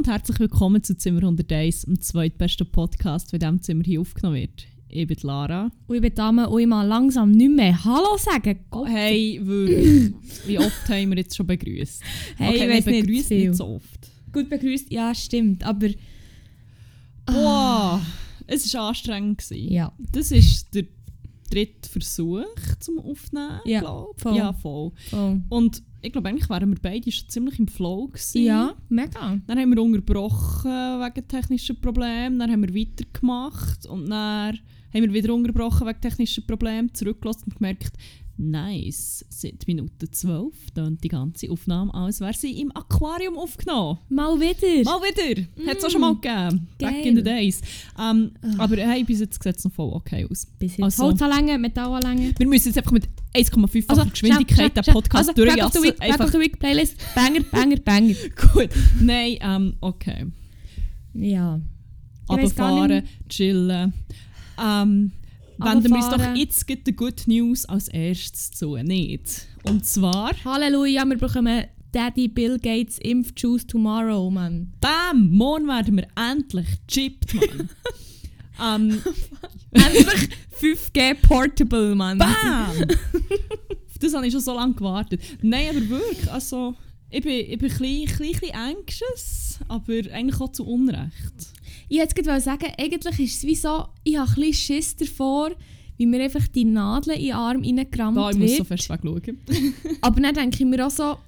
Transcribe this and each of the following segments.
Und herzlich willkommen zu Zimmer 101, dem zweitbesten Podcast, der in diesem Zimmer hier aufgenommen wird. Ich bin Lara. Und ich bin Dame und ich mal langsam nicht mehr Hallo sagen. Oh, hey, wirklich. Wie oft haben wir jetzt schon begrüßt? Hey, okay, ich wir nicht begrüßen viel. nicht so oft. Gut begrüßt, ja, stimmt. Aber Boah, es war anstrengend. Gewesen. ja, Das ist der dritte Versuch zum Aufnehmen, Ja, glaube ich. voll. Ja, voll. oh. Und ich glaube, eigentlich wären wir beide schon ziemlich im Flow gewesen. ja, mega. Dann haben wir unterbrochen wegen technischen Problemen, dann haben wir weitergemacht und dann haben wir wieder unterbrochen wegen technischen Problemen, zurückgelassen und gemerkt, nice, seit Minute 12 tönt die ganze Aufnahme als wäre sie im Aquarium aufgenommen. Mal wieder. Mal wieder, hat es auch schon mal gegeben, back geil. in the days. Ähm, Aber hey, bis jetzt sieht es noch voll okay aus. Bis jetzt. Also- Holzanlänge, Metallanlänge. Wir müssen jetzt einfach mit 1,5 Also, Geschwindigkeit den Podcast also, Back durchjassen. Week, Back of Einfach the Week Playlist. Banger, Banger, Banger. gut. Nein, ähm, okay. Ja. Ich gar runterfahren, chillen. Ähm, wenden wir uns doch jetzt gleich die Good News als erstes zu, nicht? Und zwar, Halleluja, wir bekommen Daddy Bill Gates Impfjuice tomorrow, man. bam, morgen werden wir endlich chippt, Mann. ähm, Endlich 5G Portable, man. bam! Auf das habe ich schon so lange gewartet. Nein, aber wirklich, also, ich bin, ich bin ein bisschen, klein anxious, aber eigentlich auch zu Unrecht. Ich wollte gerade sagen, eigentlich ist es wie so, ich habe ein bisschen Schiss davor, wie mir einfach die Nadeln in den Arm reingerammt Da, ich muss wird. so fest wegschauen. aber dann denke ich mir auch so,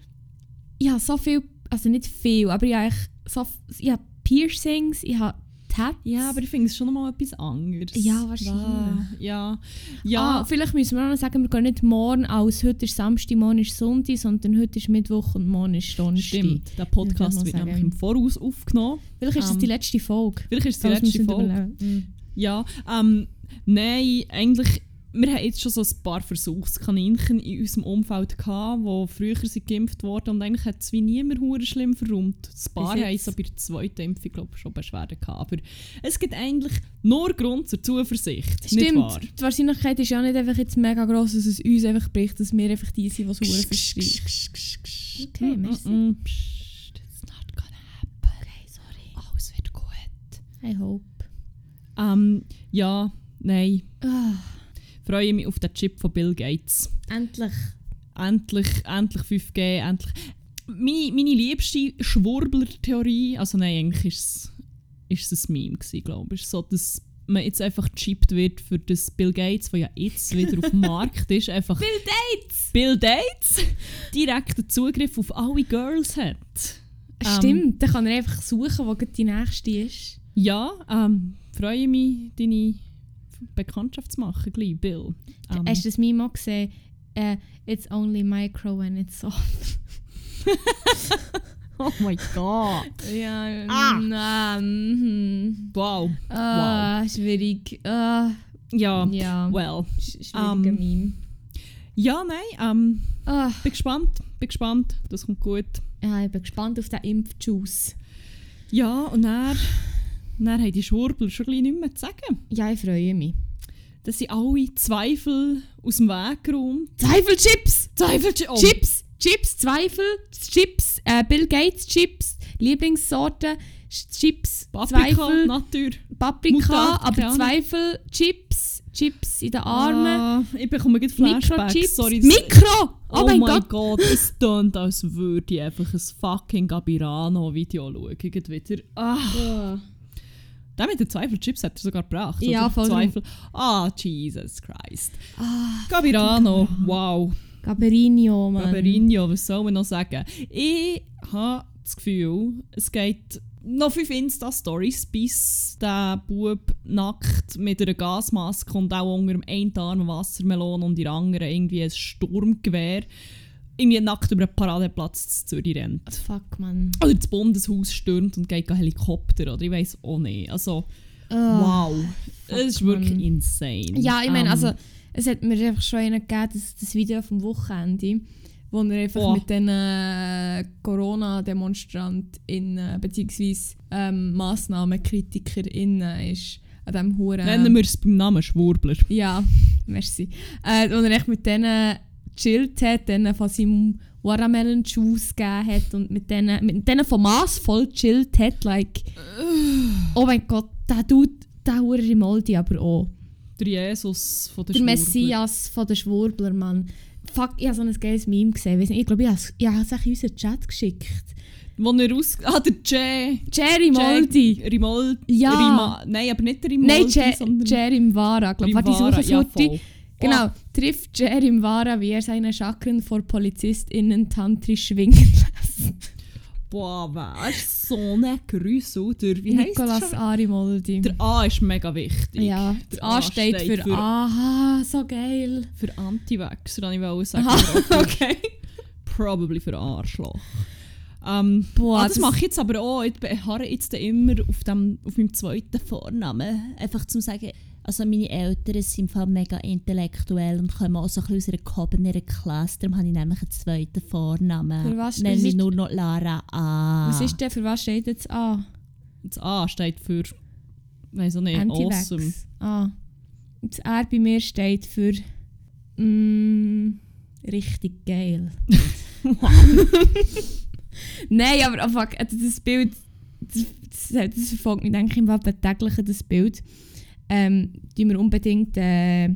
ich habe so viel, also nicht viel, aber ich habe, so, ich habe Piercings, ich habe Tats. Ja, aber ich finde es schon noch mal etwas anderes. Ja, wahrscheinlich. Ja, ja. Ja vielleicht müssen wir auch noch sagen, wir gehen nicht morgen aus, heute ist Samstag, morgen ist Sonntag, sondern heute ist Mittwoch und morgen ist Donnerstag. Stimmt, der Podcast wird nämlich im Voraus aufgenommen. Vielleicht ist es Ähm, die letzte Folge. Vielleicht ist es die letzte Folge. überleben. Ja, ähm, nein, eigentlich, wir haben jetzt schon so ein paar Versuchskaninchen in unserem Umfeld gehabt, die früher sind geimpft wurden und eigentlich hat es wie niemand hure schlimm verrummt. Ein paar haben so bei der zweiten Impfung glaub, ich, schon Beschwerden gehabt. Aber es gibt eigentlich nur Grund zur Zuversicht? Stimmt, die Wahrscheinlichkeit ist ja nicht einfach jetzt mega gross, dass es uns einfach bricht, dass wir einfach die sind, die es hure verschreien. Okay, merci. Mm, mm, psst, it's not gonna happen. Okay, sorry. Alles wird gut. I hope. Ähm, ja, nein. Ah, Freue mich auf den Chip von Bill Gates. endlich. Endlich, endlich 5G, endlich. Meine, meine liebste Schwurbler-Theorie, also nein, eigentlich ist es, ist es ein Meme gewesen, glaube ich, so, dass man jetzt einfach gechippt wird für das Bill Gates, der ja jetzt wieder auf dem Markt ist, einfach Bill Gates! Bill Gates direkten Zugriff auf alle Girls hat. Ähm, Stimmt, dann kann er einfach suchen, wo die nächste ist. Ja, ähm, freue mich, deine Bekanntschaft zu machen, gleich, Bill. Ähm, Hast du das Meme auch gesehen? Äh, it's only micro when it's soft. oh mein Gott. Ja, Ah. nein. Wow. Ah, schwierig. Ah, Ja, ja, well. sch schwieriger Ähm, Meme. Ja, nein, ähm, Ah, bin gespannt, bin gespannt, das kommt gut. ja, ich bin gespannt auf den Impfjuice. Ja, und dann, dann haben die Schwurbler schon ein nichts mehr zu sagen. Ja, ich freue mich. Dass sie alle Zweifel aus dem Weg geräumt. Zweifelchips! Zweifel, oh. Chips! Chips, Zweifel, Chips, äh, Bill Gates Chips, Lieblingssorte, Sch- Chips, Paprika, Zweifel, Natur. Paprika, Mutat, aber. Zweifel, Chips, Chips in den Armen, Ah, ich bekomme gerade Flashbacks. Mikrochips, Sorry, Mikro! Oh, Oh, mein mein Gott! Gott, es tönt, als würde ich einfach ein fucking Gabirano-Video schauen. Wieder. Ah. Ah. Der mit den Zweifelchips hat er sogar gebracht. Ja, voll. Zweifel. Ah, Jesus Christ. Ah, Gabirano, wow. Gaberinho, Mann. Gaberinho, was soll man noch sagen? Ich habe das Gefühl, es geht noch fünf Insta-Stories, bis der Bub nackt mit einer Gasmaske und auch unter dem einen Arm eine Wassermelone und in der anderen irgendwie ein Sturmgewehr irgendwie nackt über den Paradeplatz zu Zürich rennt. Fuck, Mann. Oder das Bundeshaus stürmt und geht Helikopter oder ich weiß auch nicht. Also, Ah. wow. fuck, Es ist wirklich Mann. insane. Ja, ich meine, Ähm, also, es hat mir einfach schon einen gegeben, das, das Video vom Wochenende, wo er einfach Oh. mit den äh, Corona-DemonstrantInnen bzw. Ähm, MassnahmenkritikerInnen ist an diesem Huren. Nennen wir es beim Namen Schwurbler. Ja, merci. Äh, und er echt mit denen gechillt hat, denen von seinem Watermelon Juice gegeben hat und mit denen, mit denen von Maß voll gechillt hat. Like, oh mein Gott, der Dude, der Hure Rimaldi aber auch. Der Jesus von der Der Schwurbler. Messias von den Schwurbler, Mann. Fuck, ich habe so ein geiles Meme gesehen. Nicht, Ich glaube, ich habe es ich in unseren Chat geschickt. Wo er raus... Ah, der Jay. Jerry Moldi. Rimoldi. Ja. Rima, nein, aber nicht der Rimoldi, Nein. Jerry Mvara. Glaub, warte, ich suche es ja. Genau, trifft Jerry Mvara, wie er seine Chakren vor PolizistInnen tantrisch schwingen lässt. Boah, wer ist so ein Grüßel? Der, wie Nicolas der? Arimoldi. Der A ist mega wichtig. ja, der A steht für, Aha, so geil. Für Anti-Vaxxer, ich wollte sagen. Aha, okay. Probably für Arschloch. Ähm, Boah, ah, das, das- mache ich jetzt aber auch. Ich beharre jetzt immer auf, dem, auf meinem zweiten Vornamen. Einfach zum sagen, also meine Eltern sind im Fall mega intellektuell und kommen auch so ein bisschen aus einer gehobeneren Klasse. Darum habe ich nämlich einen zweiten Vornamen. Für was- Nenne was mich nur noch Lara A. Was ist denn, für was steht jetzt A? Das A steht für, weiß auch nicht, Anti-Vax. awesome. Ah. Das R bei mir steht für mm, richtig geil. Nein, aber oh fuck, das Bild, das, das, das verfolgt mich, denke ich, im Wappen täglich, das Bild. Ähm, die wir unbedingt, äh,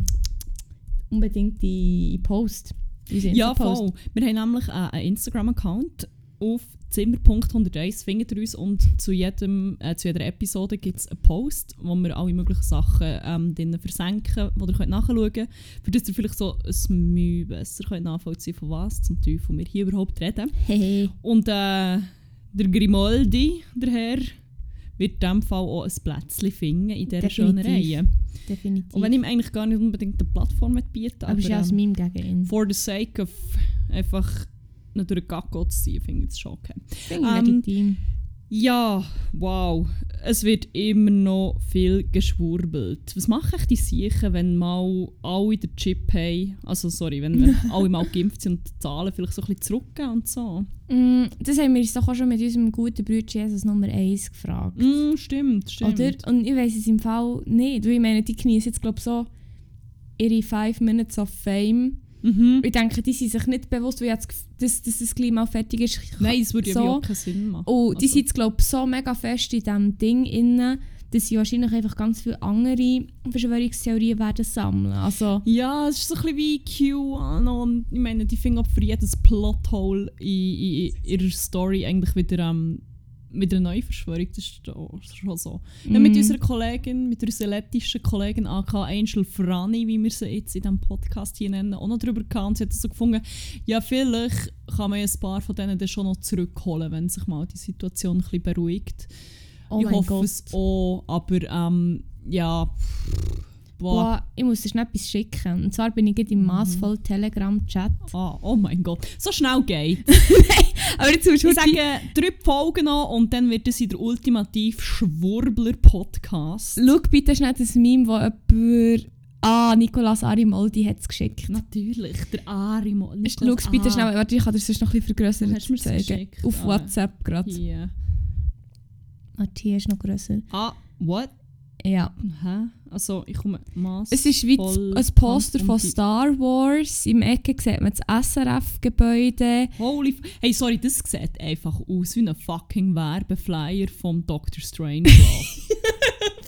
unbedingt in, in Post. Ja, voll. Wir haben nämlich einen Instagram-Account auf Zimmer.101 findet ihr uns und zu, jedem, äh, zu jeder Episode gibt es einen Post, wo wir alle möglichen Sachen ähm, drinnen versenken, wo ihr könnt nachschauen könnt, für das ihr vielleicht so ein Mühe besser könnt nachvollziehen von was zum Teufel wir hier überhaupt reden. Hehe. Und äh, der Grimaldi, der Herr, wird in diesem Fall auch ein Plätzchen finden in dieser schönen. Reihe. Definitiv. Und wenn ich ihm eigentlich gar nicht unbedingt eine Plattform bieten aber es ist ja ähm, ein Meme gegen ihn. for the sake of einfach den Gacko zu ziehen, finde ich das schon okay. Finde ich ähm, legitim. Ja, wow. Es wird immer noch viel geschwurbelt. Was machen echt die Siechen, wenn mal alle den Chip haben? Also sorry, wenn, wenn alle mal geimpft sind und die Zahlen vielleicht so ein bisschen zurückgehen und so. Mm, das haben wir uns doch auch schon mit unserem guten Bruder Jesus Nummer 1 gefragt. Mm, stimmt, stimmt. Oder? Und ich weiß es im Fall nicht. Weil ich meine, die genießen jetzt glaube so ihre 5 Minutes of Fame. Mhm. Ich denke, die sind sich nicht bewusst, wie jetzt, dass, dass das mal fertig ist. Nein, es würde ja so. wie auch keinen Sinn machen. Und die Also- sind glaube so mega fest in diesem Ding inne, dass sie wahrscheinlich einfach ganz viele andere Verschwörungstheorien werden sammeln. Also, Ja, es ist so ein bisschen wie QAnon. Ich meine, die finden auch für jedes Plothole in, in, in ihrer Story eigentlich wieder, ähm, wieder eine neue Verschwörung. Das ist schon so. Ja, mit Mhm. unserer Kollegin, mit unserer lettischen Kollegin AK Angel Frani, wie wir sie jetzt in diesem Podcast hier nennen, auch noch darüber gehabt. Und sie hat so gefunden, ja, vielleicht kann man ein paar von denen dann schon noch zurückholen, wenn sich mal die Situation ein bisschen beruhigt. oh ich hoffe Gott. es auch, aber ähm, ja. Boah. Boah, ich muss dir schnell etwas schicken. Und zwar bin ich gerade im Mhm. massvoll Telegram-Chat. Ah, oh mein Gott, so schnell geht Aber jetzt musst Ich sage drei Folgen noch und dann wird es in der ultimativ Schwurbler-Podcast. Schau bitte schnell das Meme, das jemand... Ah, Nicolas Arimoldi hat es geschickt. Natürlich, der Arimo. Schau bitte schnell, warte, ich kann dir sonst noch ein bisschen vergrößert Hast du zeigen. geschickt? Auf Ah. WhatsApp gerade. Hier. Warte, hier ist noch grösser. Ah, what? Ja. Hä? Also, ich komme Mass. Es ist wie ein Poster von Star Wars. Im Ecke sieht man das SRF-Gebäude. Holy f Hey, sorry, das sieht einfach aus wie ein fucking Werbeflyer vom Doctor Strange.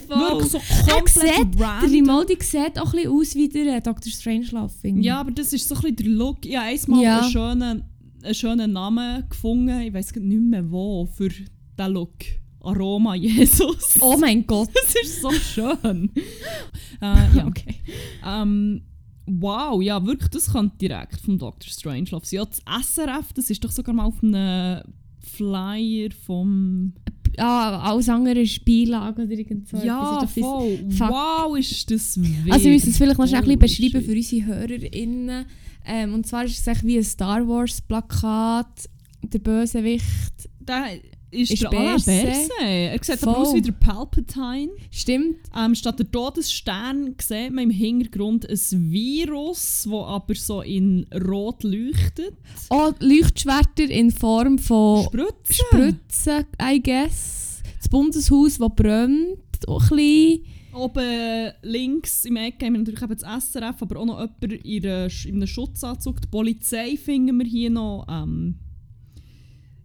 Wirklich so Er komplett sieht, der. Rimaldi sieht auch ein bisschen aus wie der äh, Dr. Strangelove. Ja, aber das ist so ein bisschen der Look. Ich habe einmal Ja. einen, schönen, einen schönen Namen gefunden, ich weiß nicht mehr wo, für diesen Look. Aroma Jesus. Oh mein Gott. Das ist so schön. äh, ja. Okay. ähm, wow, ja, wirklich, das kommt direkt vom Dr. Strangelove sein. Ja, das SRF, das ist doch sogar mal auf einem Flyer vom... Ah, alles andere ist Beilage oder irgend so. ja. Ist voll. Fuck. Wow, ist das wild. Also wir müssen es vielleicht noch schnell ein bisschen beschreiben für unsere HörerInnen. Ähm, und zwar ist es wie ein Star Wars Plakat. Der Bösewicht. Da ist, Ist der Berse. Berse. Er sieht aber Voll. aus wie der Palpatine. Stimmt. Ähm, statt der Todesstern sieht man im Hintergrund ein Virus, das aber so in rot leuchtet. Oh, Leuchtschwerter in Form von Spritzen. Spritzen, I guess. Das Bundeshaus, das brennt. Auch ein bisschen. Oben links im Eck haben wir natürlich eben das SRF, aber auch noch jemand in einem Schutzanzug. Die Polizei finden wir hier noch. Ähm,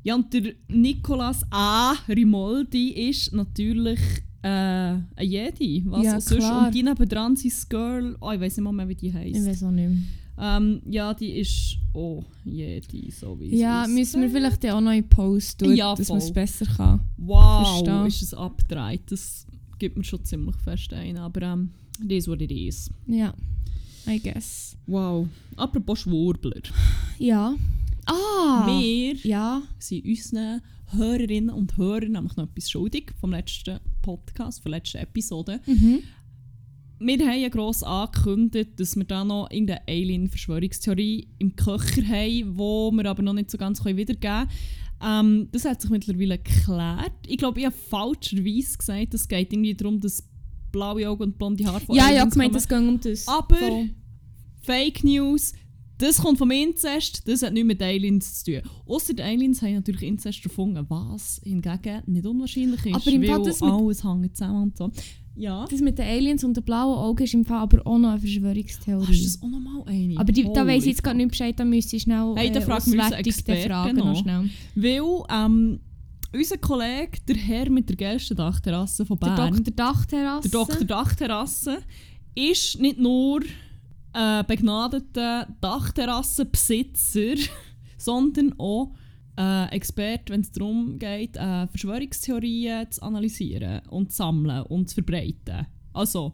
ja, und der Nicolas A. Rimoldi ist natürlich äh, ein Jedi. Was Ja, auch sonst. klar. Und die nebendran sind das Girl. Oh, ich weiß nicht mal mehr, wie die Ich heisst. weiß auch nicht mehr. Ähm, ja, die ist auch Jedi, so wie Ja, müssen wir vielleicht auch noch in Post tun, Ja, dass man es besser kann. Wow, verstehen. ist es abgedreht. Das gibt mir schon ziemlich fest ein. Aber ähm, is what it is. Ja, I guess. Wow. Apropos Schwurbler. Ja. Ah! Wir Ja. sind unseren Hörerinnen und Hörern nämlich noch etwas schuldig vom letzten Podcast, von der letzten Episode. Mhm. Wir haben ja gross angekündigt, dass wir da noch irgendeine Alien-Verschwörungstheorie im Köcher haben, wo wir aber noch nicht so ganz wiedergeben können. Ähm, das hat sich mittlerweile geklärt. Ich glaube, ich habe falscherweise gesagt, es geht irgendwie darum, dass blaue Augen und blonde Haare von Ja, ja, Aliens gemeint, kommen. es ging um das. Aber Voll. Fake News, das kommt vom Inzest, das hat nichts mit Aliens zu tun. Ausser die Aliens haben natürlich Inzest erfunden, was hingegen nicht unwahrscheinlich ist, Aber im Fall das mit- alles hängt zusammen und so. Ja. Das mit den Aliens und den blauen Augen ist im Fall aber auch noch eine Verschwörungstheorie. Hast du das auch nochmal eine? aber die, da weiss ich jetzt gerade nicht Bescheid, da müsste ich schnell Hey, da äh, Experten fragen noch. noch schnell. Weil ähm, unser Kollege, der Herr mit der geilsten Dachterrasse von Der Bern, Dr. Dachterrasse. der Dr. Dachterrasse, ist nicht nur äh, begnadeter Dachterrassenbesitzer, sondern auch äh, Experte, wenn es darum geht, äh, Verschwörungstheorien zu analysieren und zu sammeln und zu verbreiten. Also,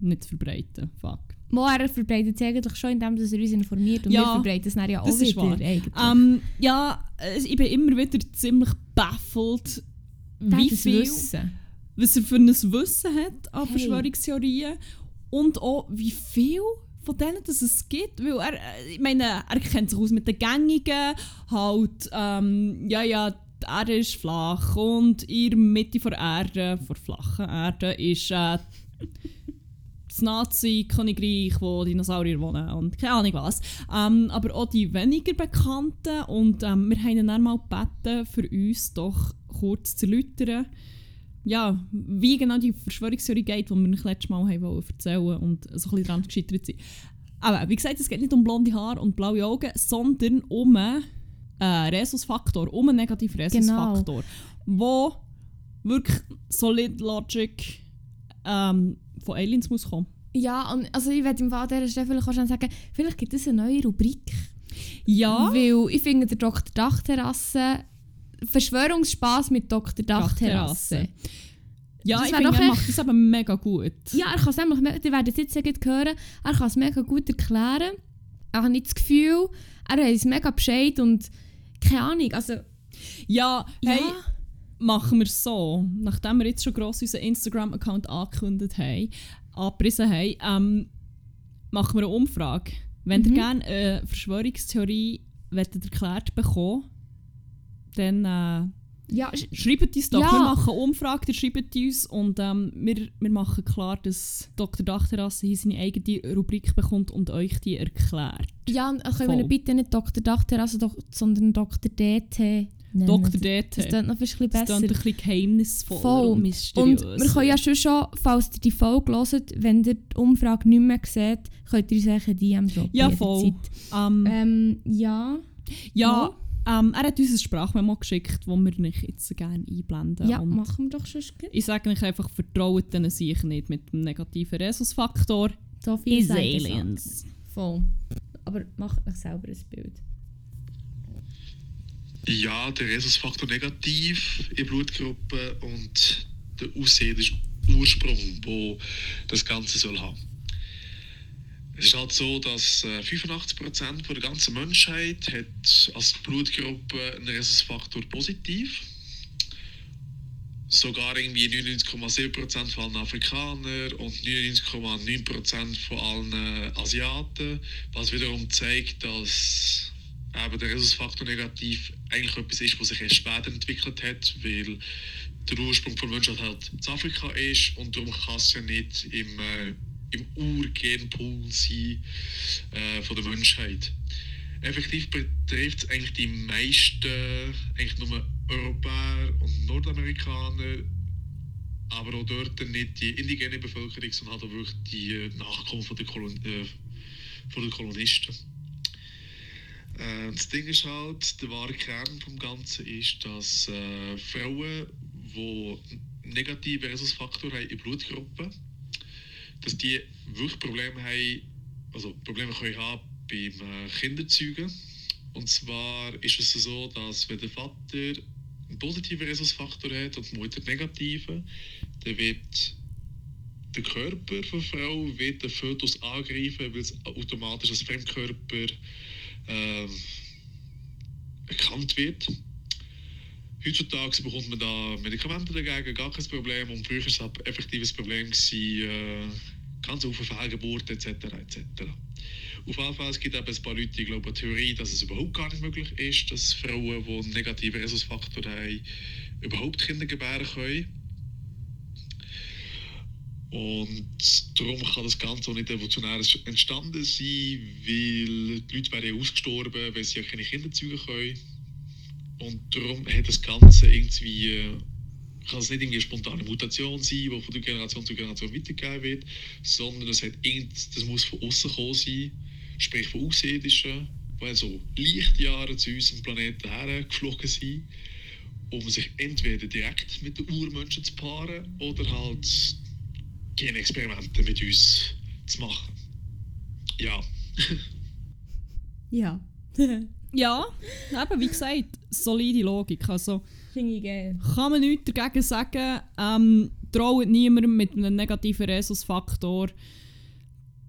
nicht zu verbreiten, fuck. Mo, er verbreitet es eigentlich schon, indem er uns informiert. Und Ja, wir verbreiten es dann ja auch das ist wieder. wahr. Ähm, ja, ich bin immer wieder ziemlich baffelt, wie viel, Wissen. was er für ein Wissen hat an Hey. Verschwörungstheorien und auch wie viel von denen dass es gibt, weil er, äh, ich meine, er kennt sich aus mit den gängigen, halt, ähm, ja, ja, die Erde ist flach. Und in der Mitte der Erde, der flachen Erde, ist äh, das Nazi-Königreich, wo Dinosaurier wohnen und keine Ahnung was. Ähm, aber auch die weniger bekannten. Und ähm, wir haben ihn dann mal gebeten, für uns doch kurz zu erläutern, ja, wie genau die Verschwörungstheorie geht, die wir euch letztes Mal haben wollen erzählen und so ein bisschen daran gescheitert sind. Aber wie gesagt, es geht nicht um blonde Haare und blaue Augen, sondern um einen äh, Rhesusfaktor, um einen negativen Rhesusfaktor, wo wirklich Solid Logic ähm, von Aliens muss kommen. Ja, und also ich werde im Fall dieser Stelle vielleicht auch schon sagen, vielleicht gibt es eine neue Rubrik. Ja, Weil ich finde, der Dr. Dachterrasse Verschwörungsspaß mit Dr. Dachterrasse. ja das ich finde, er macht das eben mega gut. Ja, er kann es nämlich, ihr werdet es jetzt gleich hören, er kann es mega gut erklären. Er hat nicht das Gefühl, er weiß mega Bescheid und keine Ahnung, also Ja, ja, hey, machen wir es so, nachdem wir jetzt schon gross unseren Instagram-Account angekündigt haben, angepriesen haben, ähm, machen wir eine Umfrage. Wenn Mhm. ihr gerne eine Verschwörungstheorie wollt erklärt bekommen dann äh, ja, sch- schreibt uns doch. Ja. Wir machen eine Umfrage, ihr schreibt uns und ähm, wir, wir machen klar, dass Dr. Dachterrasse hier seine eigene Rubrik bekommt und euch die erklärt. ja und können wir Voll. ihn bitte nicht Dr. Dachterrasse, sondern Dr. DT nennen. Dr. Das, DT. das klingt noch ein bisschen Das besser. klingt ein bisschen geheimnisvoller Voll. und Und mysteriös. wir können ja schon schon, falls ihr die Folge hört, wenn ihr die Umfrage nicht mehr seht, könnt ihr uns eigentlich eine DM droppen. Ja, voll. jederzeit. Ähm, Ähm, ja. Ja, ähm, er hat uns ein Sprachmemo geschickt, das wir nicht jetzt gerne einblenden. Ja, und machen wir doch schon. ich sage euch einfach, vertraut denen sicher nicht mit dem negativen Rhesusfaktor. So viel Is sagen aliens. Voll. Aber macht euch selber ein Bild. Ja, der Rhesusfaktor negativ in Blutgruppe und der aussehendste Ursprung, wo das Ganze soll haben. Es ist halt so, dass äh, 85% von der ganzen Menschheit hat als Blutgruppe einen Rhesusfaktor positiv. Sogar irgendwie 99,7% von allen Afrikanern und 99,9% von allen äh, Asiaten, was wiederum zeigt, dass eben der Rhesusfaktor negativ eigentlich etwas ist, was sich erst später entwickelt hat, weil der Ursprung von Menschheit halt in Afrika ist und darum kann es ja nicht im, äh, im Urgenpool sein äh, von der Menschheit. Effektiv betrifft es eigentlich die meisten, eigentlich nur Europäer und Nordamerikaner, aber auch dort nicht die indigene Bevölkerung, sondern halt auch wirklich die äh, Nachkommen von der, Kolon äh, von den Kolonisten. Äh, das Ding ist halt, der wahre Kern vom Ganzen ist, dass äh, Frauen, die negative Rhesusfaktor haben in Blutgruppen, dass die wirklich Probleme haben, also Probleme können haben beim äh, Kinderzeugen. Und zwar ist es so, dass wenn der Vater einen positiven Rhesusfaktor hat und die Mutter einen negativen, dann wird der Körper der Frau wird den Fötus angreifen, weil es automatisch als Fremdkörper äh, erkannt wird. Heutzutage bekommt man da Medikamente dagegen, gar kein Problem. Und früher war es ein effektives Problem, gewesen, äh, ganz viele Fehlgeburten etc. etc. Auf jeden Fall es gibt es ein paar Leute, die glauben, Theorie, dass es überhaupt gar nicht möglich ist, dass Frauen, die einen negativen Rhesusfaktor haben, überhaupt Kinder gebären können. Und darum kann das Ganze auch nicht evolutionär entstanden sein, weil die Leute wären ja ausgestorben, weil sie ja keine Kinder zeugen können. Und darum hat das Ganze irgendwie, kann es nicht irgendwie eine spontane Mutation sein, die von der Generation zu Generation weitergegeben wird, sondern es hat irgend, das muss von außen kommen sein, sprich von Außerirdischen, die also Lichtjahre zu unserem Planeten hergeflogen sind, um sich entweder direkt mit den Urmenschen zu paaren oder halt Genexperimente mit uns zu machen. Ja. Ja. Ja, eben, wie gesagt, solide Logik. Also Finde ich geil. kann man nichts dagegen sagen. Ähm, traut niemandem mit einem negativen Rhesusfaktor.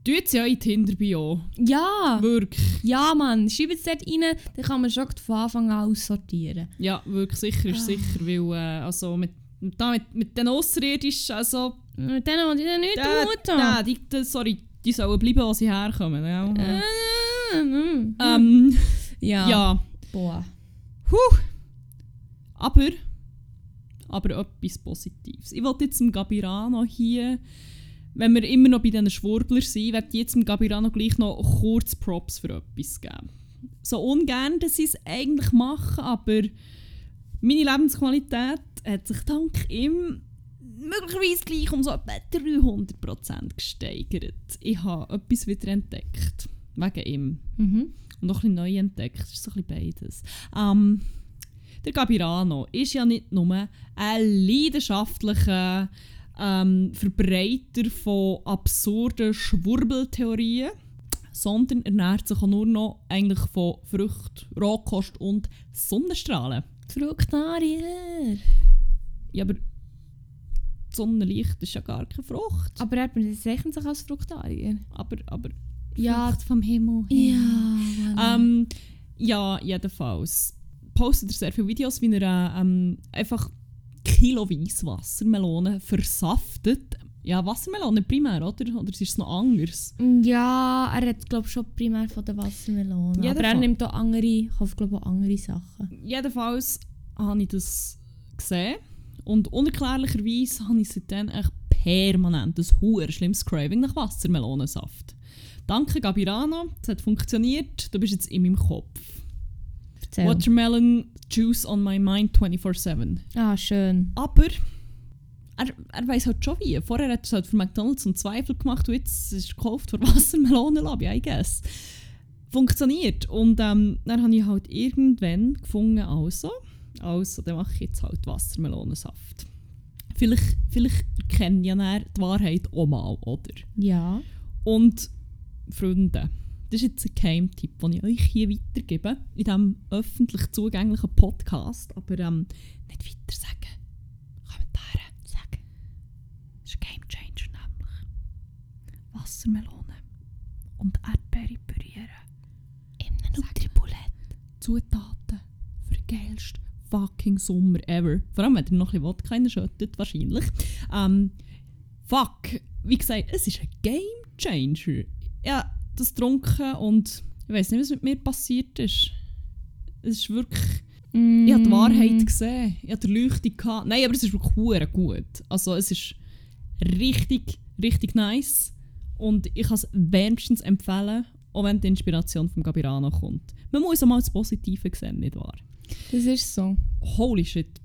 Tut sie ja in Tinder-Bio. Ja! Wirklich. Ja, Mann. Schreibt es dort rein, dann kann man schon von Anfang an aussortieren. Ja, wirklich sicher ist Ah. sicher, weil äh, also mit, mit, mit den Außerirdischen, also Mit denen, die ich nicht äh, tun äh, die, sorry, die sollen bleiben, wo sie herkommen. Ja, Ähm, ähm, ja. ja. Boah. Huh. Aber, aber etwas Positives. Ich wollte jetzt dem Gabirano hier, wenn wir immer noch bei diesen Schwurbler sind, werde ich jetzt dem Gabirano gleich noch kurz Props für etwas geben. So ungern, dass sie es eigentlich machen, aber meine Lebensqualität hat sich dank ihm möglicherweise gleich um so etwa 300% gesteigert. Ich habe etwas wieder entdeckt. Wegen ihm Mhm. Und noch ein bisschen neu entdeckt. Das ist so ein bisschen beides. Ähm, der Gabirano ist ja nicht nur ein leidenschaftlicher ähm, Verbreiter von absurden Schwurbeltheorien, sondern ernährt sich auch nur noch eigentlich von Früchten, Rohkost und Sonnenstrahlen. Fruktarier. Ja, aber Sonnenlicht ist ja gar keine Frucht. Aber er bezeichnet sich als Fruktarier. Aber, aber Ja. Vom Himmel. Ja. Ähm, ja, jedenfalls. Postet er sehr viele Videos, wie er äh, ähm, einfach kiloweise Wassermelonen versaftet. Ja, Wassermelonen primär, oder? Oder ist es noch anders? Ja, er hat glaube schon primär von den Wassermelonen. Ja, aber er nimmt auch andere, kauft glaube auch andere Sachen. Jedenfalls habe ich das gesehen. Und unerklärlicherweise habe ich seitdem echt permanent ein hoher schlimmes Craving nach Wassermelonensaft. Danke Gabirano, es hat funktioniert, du bist jetzt in meinem Kopf. Erzähl. Watermelon Juice on my mind 24-7. Ah, schön. Aber er, er weiß halt schon wie. Vorher hat er es halt für McDonalds einen Zweifel gemacht und jetzt ist er gekauft für Wassermelonenlobby, I guess. Funktioniert. Und ähm, dann habe ich halt irgendwann gefunden, also, also, dann mache ich jetzt halt Wassermelonensaft. Vielleicht, vielleicht erkennen ja die Wahrheit auch mal, oder? Ja. Und Freunde, das ist jetzt ein Geheimtipp, den ich euch hier weitergebe, in diesem öffentlich zugänglichen Podcast, aber ähm, nicht weiter sagen. Kommentare sagen. Das ist ein Game Changer nämlich. Wassermelone und Erdbeere pürieren. In einem Nutribulett. Zutaten für den geilsten fucking Sommer ever. Vor allem, wenn ihr noch ein bisschen Wodka reinschüttet, wahrscheinlich. Ähm, fuck, wie gesagt, es ist ein Game Changer. Ja, das getrunken und ich weiß nicht, was mit mir passiert ist. Es ist wirklich... Mm. Ich habe die Wahrheit gesehen. Ich hatte die Leuchtung. Gehabt. Nein, aber es ist wirklich gut. Also es ist richtig, richtig nice. Und ich kann es wärmstens empfehlen, auch wenn die Inspiration vom Gabirano kommt. Man muss auch mal das Positive sehen, nicht wahr? Das ist so. Holy shit.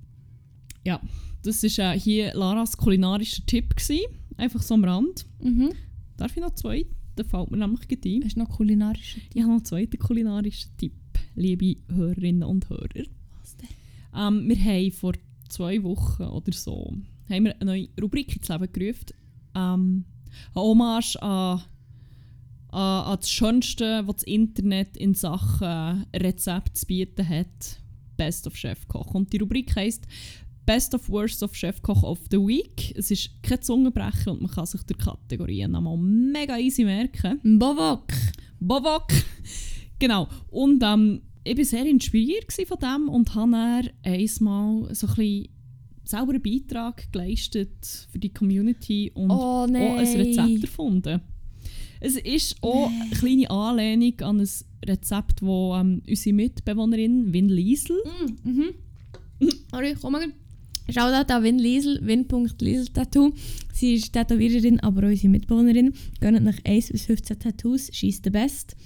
Das war äh, hier Laras kulinarischer Tipp. Gewesen. Einfach so am Rand. Mhm. Darf ich noch zwei? Da fällt mir nämlich gleich ein. Hast du noch kulinarisch? Ich habe noch einen zweiten kulinarischen Tipp, liebe Hörerinnen und Hörer. Was denn? Ähm, wir haben vor zwei Wochen oder so haben wir eine neue Rubrik ins Leben gerufen. Ähm, eine Hommage an, an, an das Schönste, was das Internet in Sachen Rezept zu bieten hat. Best of Chefkoch. Und die Rubrik heisst Best of Worst of Chefkoch of the Week. Es ist kein Zungenbrecher und man kann sich die Kategorien nochmal mega easy merken. Bovok. Bobok. genau. Und ähm, ich war sehr inspiriert von dem und habe dann einmal so ein bisschen selber einen Beitrag geleistet für die Community und Oh nein. auch ein Rezept erfunden. Es ist auch eine kleine Anlehnung an ein Rezept, das ähm, unsere Mitbewohnerin Win Liesel Mm, mhm. Sorry, komm mal. Shoutout an Win Liesel, Win.Liesel Tattoo. Sie ist Tätowiererin, aber auch unsere Mitbewohnerin. Gönnt nach 1 bis 15 Tattoos, she is the best.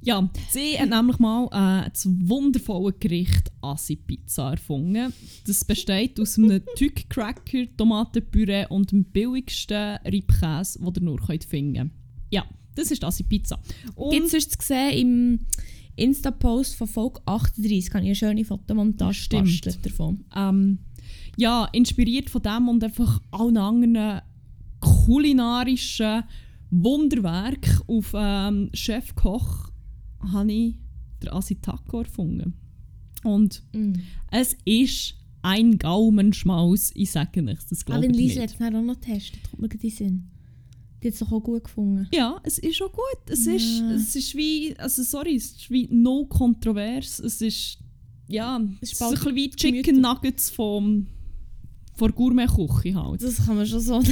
Ja, sie hat nämlich mal äh, das wundervolle Gericht Assi-Pizza erfunden. Das besteht aus einem Teigcracker, Tomatenpüree und dem billigsten Reibkäse, den ihr nur könnt finden könnt. Ja, das ist Assi-Pizza. Gibt es sonst zu sehen im Insta-Post von Folge 38, kann ich eine schöne Fotomontage davon. ähm, ja, inspiriert von dem und einfach allen anderen kulinarischen Wunderwerk auf ähm, Chefkoch habe ich den Assi-Taco erfunden. Und Mm. Es ist ein Gaumenschmaus, ich sage nichts, das glaube ich nicht. hat es dann auch noch getestet, kommt mir gerade in Sinn. Die hat es doch auch gut gefunden. Ja, es ist schon gut. Es, Ja. ist, es ist wie, also sorry, es ist wie no kontrovers. Es ist, ja, es ist, ein bisschen wie gemütlich. Chicken Nuggets vom, von der Gourmet-Küche halt. Das kann man schon so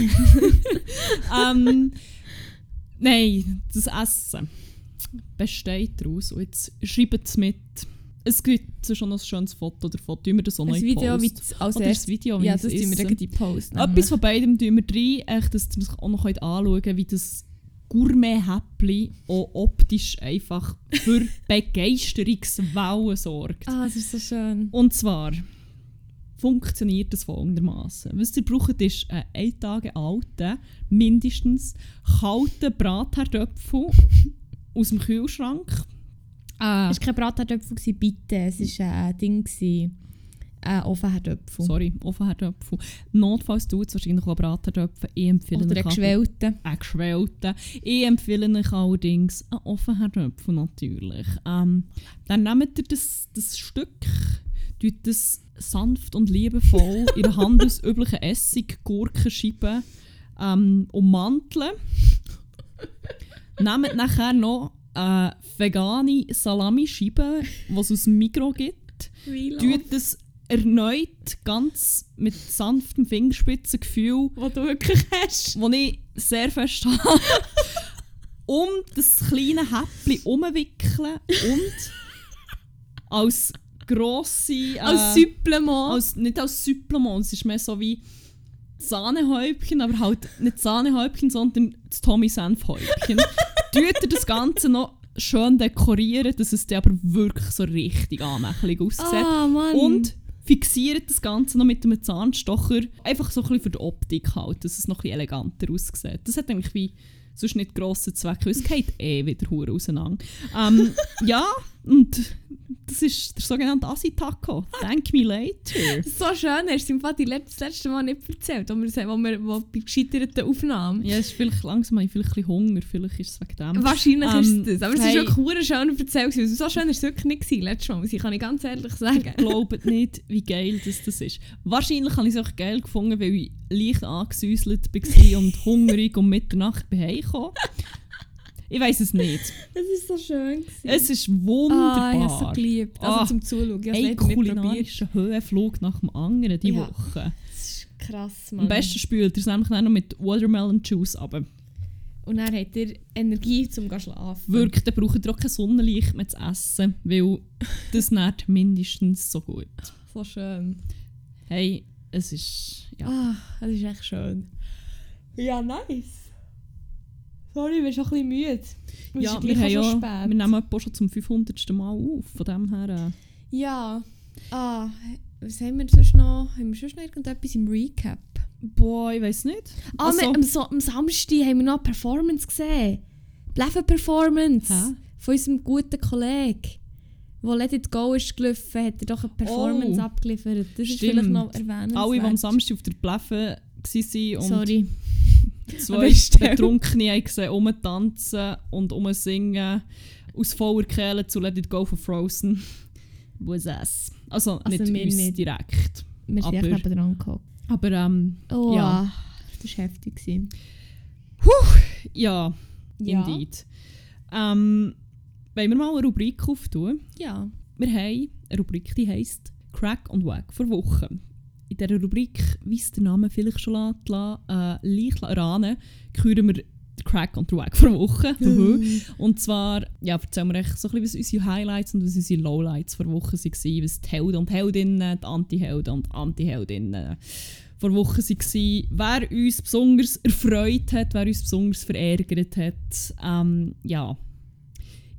ähm, nein, das Essen besteht daraus. Und jetzt schreibt es mit. Es gibt schon ein schönes Foto oder Foto, tun wir das auch noch in Video, wie Post. es als Oder das. Video, wie Ja, das tun wir in die Post. Etwas von beidem tun wir rein, echt, dass ihr auch noch anschauen könnt, wie das Gourmet-Häppli auch optisch einfach für Begeisterungswellen sorgt. Ah, das ist so schön. Und zwar funktioniert das folgendermaßen. Was ihr braucht, ist einen ein Tage alten, mindestens kalten Bratherdöpfel aus dem Kühlschrank. Äh, Es war kein Bratherdöpfel, bitte. Es war ein Ding, gewesen, ein Ofenherdöpfel. sorry, Ofenherdöpfel. Notfalls tut es wahrscheinlich auch Bratherdöpfel. Ich empfehle Oder euch ein aber- geschwellten. einen geschwellten. Ich empfehle euch allerdings einen Offenherdöpfel natürlich. Ähm, dann nehmt ihr das, das Stück, tut das sanft und liebevoll in der Hand aus üblichen Essig, Gurkenscheiben ähm, ummanteln. Nehmt nachher noch eine vegane Salamischeibe, die es aus dem Mikro gibt. Tut das erneut ganz mit sanftem Fingerspitzengefühl wo du wirklich hast. wo ich sehr fest habe, um das kleine Häppchen umwickeln und als grosse... Äh, Als Supplement. als, nicht als Supplement, es ist mehr so wie Sahnehäubchen, aber halt nicht Sahnehäubchen, sondern das Tommy Senfhäubchen. Tut ihr das Ganze noch schön dekorieren, dass es dann aber wirklich so richtig anmächtig aussieht. Ah. Und fixiert das Ganze noch mit einem Zahnstocher. Einfach so ein bisschen für die Optik halt, dass es noch ein bisschen eleganter aussieht. Das hat eigentlich wie sonst nicht grossen Zweck, weil es geht eh wieder hure auseinander. Ähm, ja, und das ist der sogenannte Assi-Taco. Thank me later. so schön, hast du let- das letzte Mal nicht erzählt, wo wir, wo wir wo bei gescheiterten Aufnahmen. Ja, es ist vielleicht langsam, ich vielleicht ein Hunger, vielleicht ist es wegen dem. Wahrscheinlich Ähm, ist es das. Aber es hey. ist wirklich hure schön erzählt. gewesen. So schön war es wirklich nicht gewesen, letztes Mal, muss ich, kann ich ganz ehrlich sagen. glaubt nicht, wie geil das, das ist. Wahrscheinlich habe ich es auch geil gefunden, weil ich leicht angesäuselt war und hungrig um Mitternacht bin. Ich weiß es nicht. Es war so schön. Gewesen. Es ist ah, ich wunderbar. habe es so geliebt. Also Ah. zum Zuschauen. Es Ein kulinarischer Höhenflug nach dem anderen diese Ja. Woche. Das ist krass, Mann. Am besten spült ihr es nämlich noch mit Watermelon Juice aber Und dann hat er Energie zum zu schlafen. Wirklich, dann braucht ihr auch kein Sonnenlicht mehr zu essen, weil das nährt mindestens so gut. So schön. Hey, es ist... Ja. Ah, das ist echt schön. Ja, nice. Sorry, ich bin schon ein bisschen müde. Es Ja, ist wir, haben ja, schon wir nehmen etwa schon zum 500. Mal auf. Von dem her. Äh, Ja. Ah, was haben wir sonst noch? Haben wir sonst noch irgendetwas im Recap? Boah, ich weiß nicht. Ah, Also- wir, am, so am Samstag haben wir noch eine Performance gesehen. Bleffen-Performance. Hä? Von unserem guten Kollegen. Wo Let It Go ist gelaufen, hat er doch eine Performance Oh, abgeliefert. Das ist stimmt. vielleicht noch erwähnenswert. Alle, die am Samstag auf der Pläffe waren und Sorry. Zwei Betrunkene haben gesehen, rumtanzen und rumsingen aus voller Kehle zu Let It Go von Frozen. Was es? Also, Also nicht uns nicht. direkt. Wir sind echt Aber- neben dran gekommen. Aber ähm, Oh, Ja. das war heftig. gewesen. ja, Ja. indeed. Ähm, wollen wir mal eine Rubrik auftun? Ja. Wir haben eine Rubrik, die heisst Crack und Wack vor Wochen. In dieser Rubrik, wie es der Name vielleicht schon lässt, äh, leicht erahnen, küren wir den Crack und den Wack vor Wochen. und zwar ja, erzählen wir echt so ein bisschen, was unsere Highlights und was unsere Lowlights vor Wochen waren, was die Helden und Heldinnen, die Anti-Helden und Anti-Heldinnen vor Wochen waren, wer uns besonders erfreut hat, wer uns besonders verärgert hat. Ähm, ja,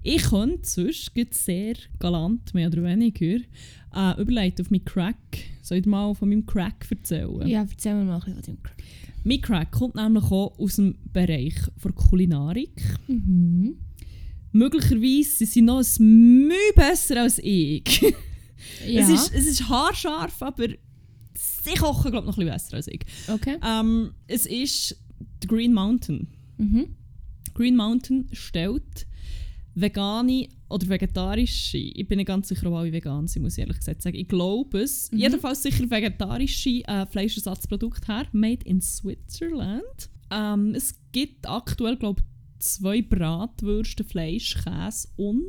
ich könnte sonst sehr galant, mehr oder weniger, äh, überleiten auf meinen Crack. Soll ich mal von meinem Crack erzählen? Ja, erzähl mir mal ein bisschen von dem Crack. Mein Crack kommt nämlich auch aus dem Bereich der Kulinarik. Mhm. Möglicherweise sind sie noch ein Mühe besser als ich. Ja. es, ist, es ist haarscharf, aber sie kochen glaube ich noch ein bisschen besser als ich. okay. Ähm, es ist die Green Mountain. Mhm. Green Mountain stellt vegane oder vegetarische, ich bin nicht ganz sicher, ob alle vegan sind, muss ich ehrlich gesagt sagen. Ich glaube es. Mhm. Jedenfalls sicher vegetarische äh, Fleischersatzprodukte her, made in Switzerland. Ähm, es gibt aktuell, glaube ich, zwei Bratwürste, Fleisch, Käse und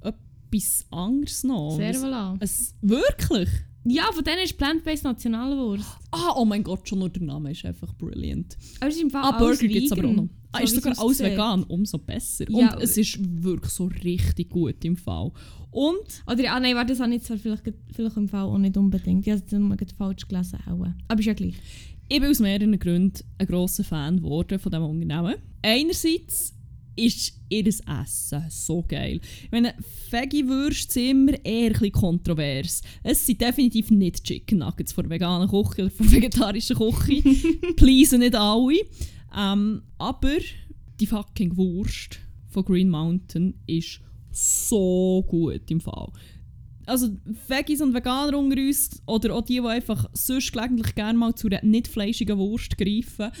etwas anderes noch. Voilà. es, wirklich? Ja, von denen ist Plant-Based Nationalwurst. Ah, oh mein Gott, schon nur der Name ist einfach brilliant. Aber es ist im Fall Ah, Burger gibt es aber auch noch. Ah, So ist sogar es alles vegan, umso besser. Ja, und es ist wirklich so richtig gut im Fall. Und Oder, ah nein, warte, das habe ich zwar vielleicht, vielleicht im Fall auch nicht unbedingt. Ich habe es gerade falsch gelesen. Auch. Aber ist ja gleich. ich bin aus mehreren Gründen ein grosser Fan geworden von diesem Unternehmen. Einerseits ist ihr Essen so geil. Ich meine, Veggie-Würste sind immer eher ein bisschen kontrovers. Es sind definitiv nicht Chicken Nuggets von der veganen Küche oder von der vegetarischen Küche. Please nicht alle. Ähm, aber die fucking Wurst von Green Mountain ist so gut im Fall. Also Veggies und Veganer unter uns oder auch die, die einfach sonst gelegentlich gerne mal zu einer nicht fleischigen Wurst greifen,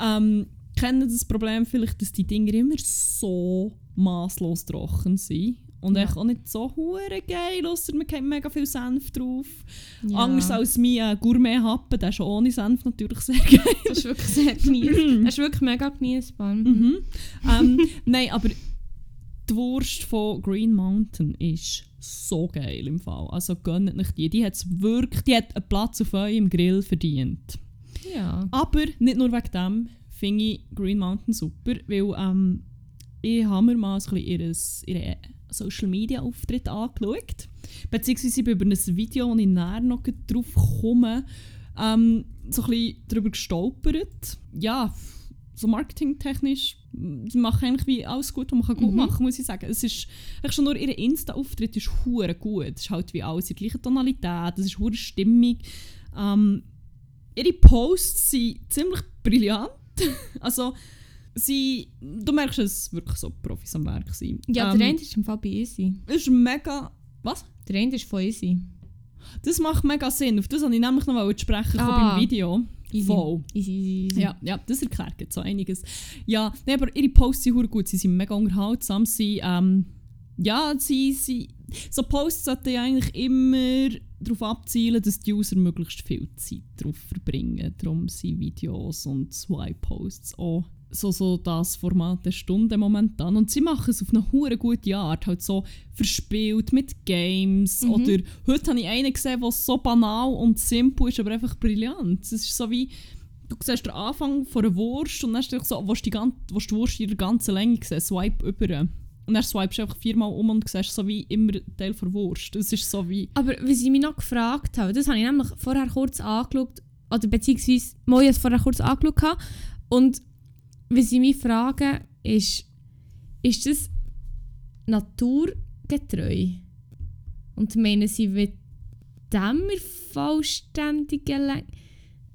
ähm, kennen das Problem vielleicht, dass die Dinger immer so maßlos trocken sind. Und Ja. echt auch nicht so hure geil, ausser man hat mega viel Senf drauf. Ja. Anders als mein äh, Gourmet-Happen, der ist schon ohne Senf natürlich sehr geil. Das ist wirklich sehr genießbar. das ist wirklich mega genießbar. Mhm. ähm, nein, aber die Wurst von Green Mountain ist so geil im Fall. Also gönnt nicht die. Die, hat's wirklich, die hat einen Platz auf eurem Grill verdient. Ja. Aber nicht nur wegen dem finde ich Green Mountain super, weil ähm, ich habe mir mal so ein bisschen ihren Social Media Auftritt angeschaut. Beziehungsweise ich bin über ein Video, wo ich näher noch drauf komme, ähm, so ein bisschen darüber gestolpert. Ja, so marketingtechnisch, sie machen eigentlich wie alles gut, was man gut Mhm. machen kann, muss ich sagen. Es ist eigentlich schon nur ihr Insta-Auftritt ist hure gut. Es ist halt wie alles in der gleichen Tonalität, es ist hure stimmig. Ähm, ihre Posts sind ziemlich brillant. also, sie, du merkst, es wirklich so Profis am Werk sind. Ja, ähm, der eine ist im Fall bei Easy. ist mega... Was? Der eine ist von Easy. Das macht mega Sinn. Auf das wollte ich nämlich noch sprechen Ah. beim Video. Easy. Voll. Easy, easy, easy. Ja, ja, das erklärt jetzt so einiges. Ja, nee, aber ihre Posts sind gut. Sie sind mega unterhaltsam. Sie, ähm, ja, sie, sie, so Posts sollten ja eigentlich immer darauf abzielen, dass die User möglichst viel Zeit darauf verbringen. Darum sind Videos und Swipe-Posts auch so, so das Format der Stunde momentan. Und sie machen es auf eine hure gute Art. Halt so verspielt mit Games. Mhm. Oder heute habe ich einen gesehen, der so banal und simpel ist, aber einfach brillant. Es ist so wie du siehst den Anfang von einer Wurst und dann hast du so, willst du die, willst die Wurst in der ganzen Länge sehen, swipe über. Und dann swipest du einfach viermal um und siehst so wie immer Teil der Wurst. Das ist so wie... Aber wie sie mich noch gefragt haben, das habe ich nämlich vorher kurz angeschaut, oder beziehungsweise ich es vorher kurz angeschaut habe, und wie sie mich fragen, ist, ist das naturgetreu? Und meinen sie mit dem in vollständigen Länge.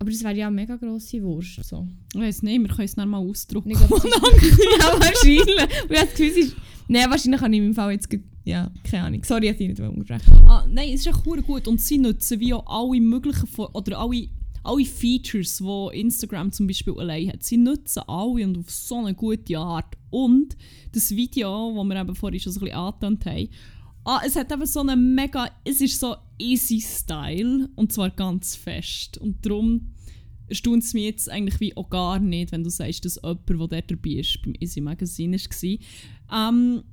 Aber das wäre ja eine mega grosse Wurst. So. Ich weiß nicht, wir können es dann mal ausdrucken. Ich ja, wahrscheinlich. Und ich habe das Gefühl, es ist... Nein, wahrscheinlich kann ich in meinem Fall jetzt... Ja, keine Ahnung. Sorry, ich hätte dich nicht unterbrechen Ah, nein, es ist echt gut und sie nutzen wie auch alle möglichen oder alle, alle Features, die Instagram zum Beispiel allein hat. Sie nutzen alle und auf so eine gute Art. Und das Video, das wir eben vorhin schon so ein bisschen angetönt haben, ah, es hat eben so einen mega, es ist so easy Style und zwar ganz fest. Und darum erstaunt es mich jetzt eigentlich wie auch gar nicht, wenn du sagst, dass jemand, der dabei ist, beim Easy Magazine war. Ähm,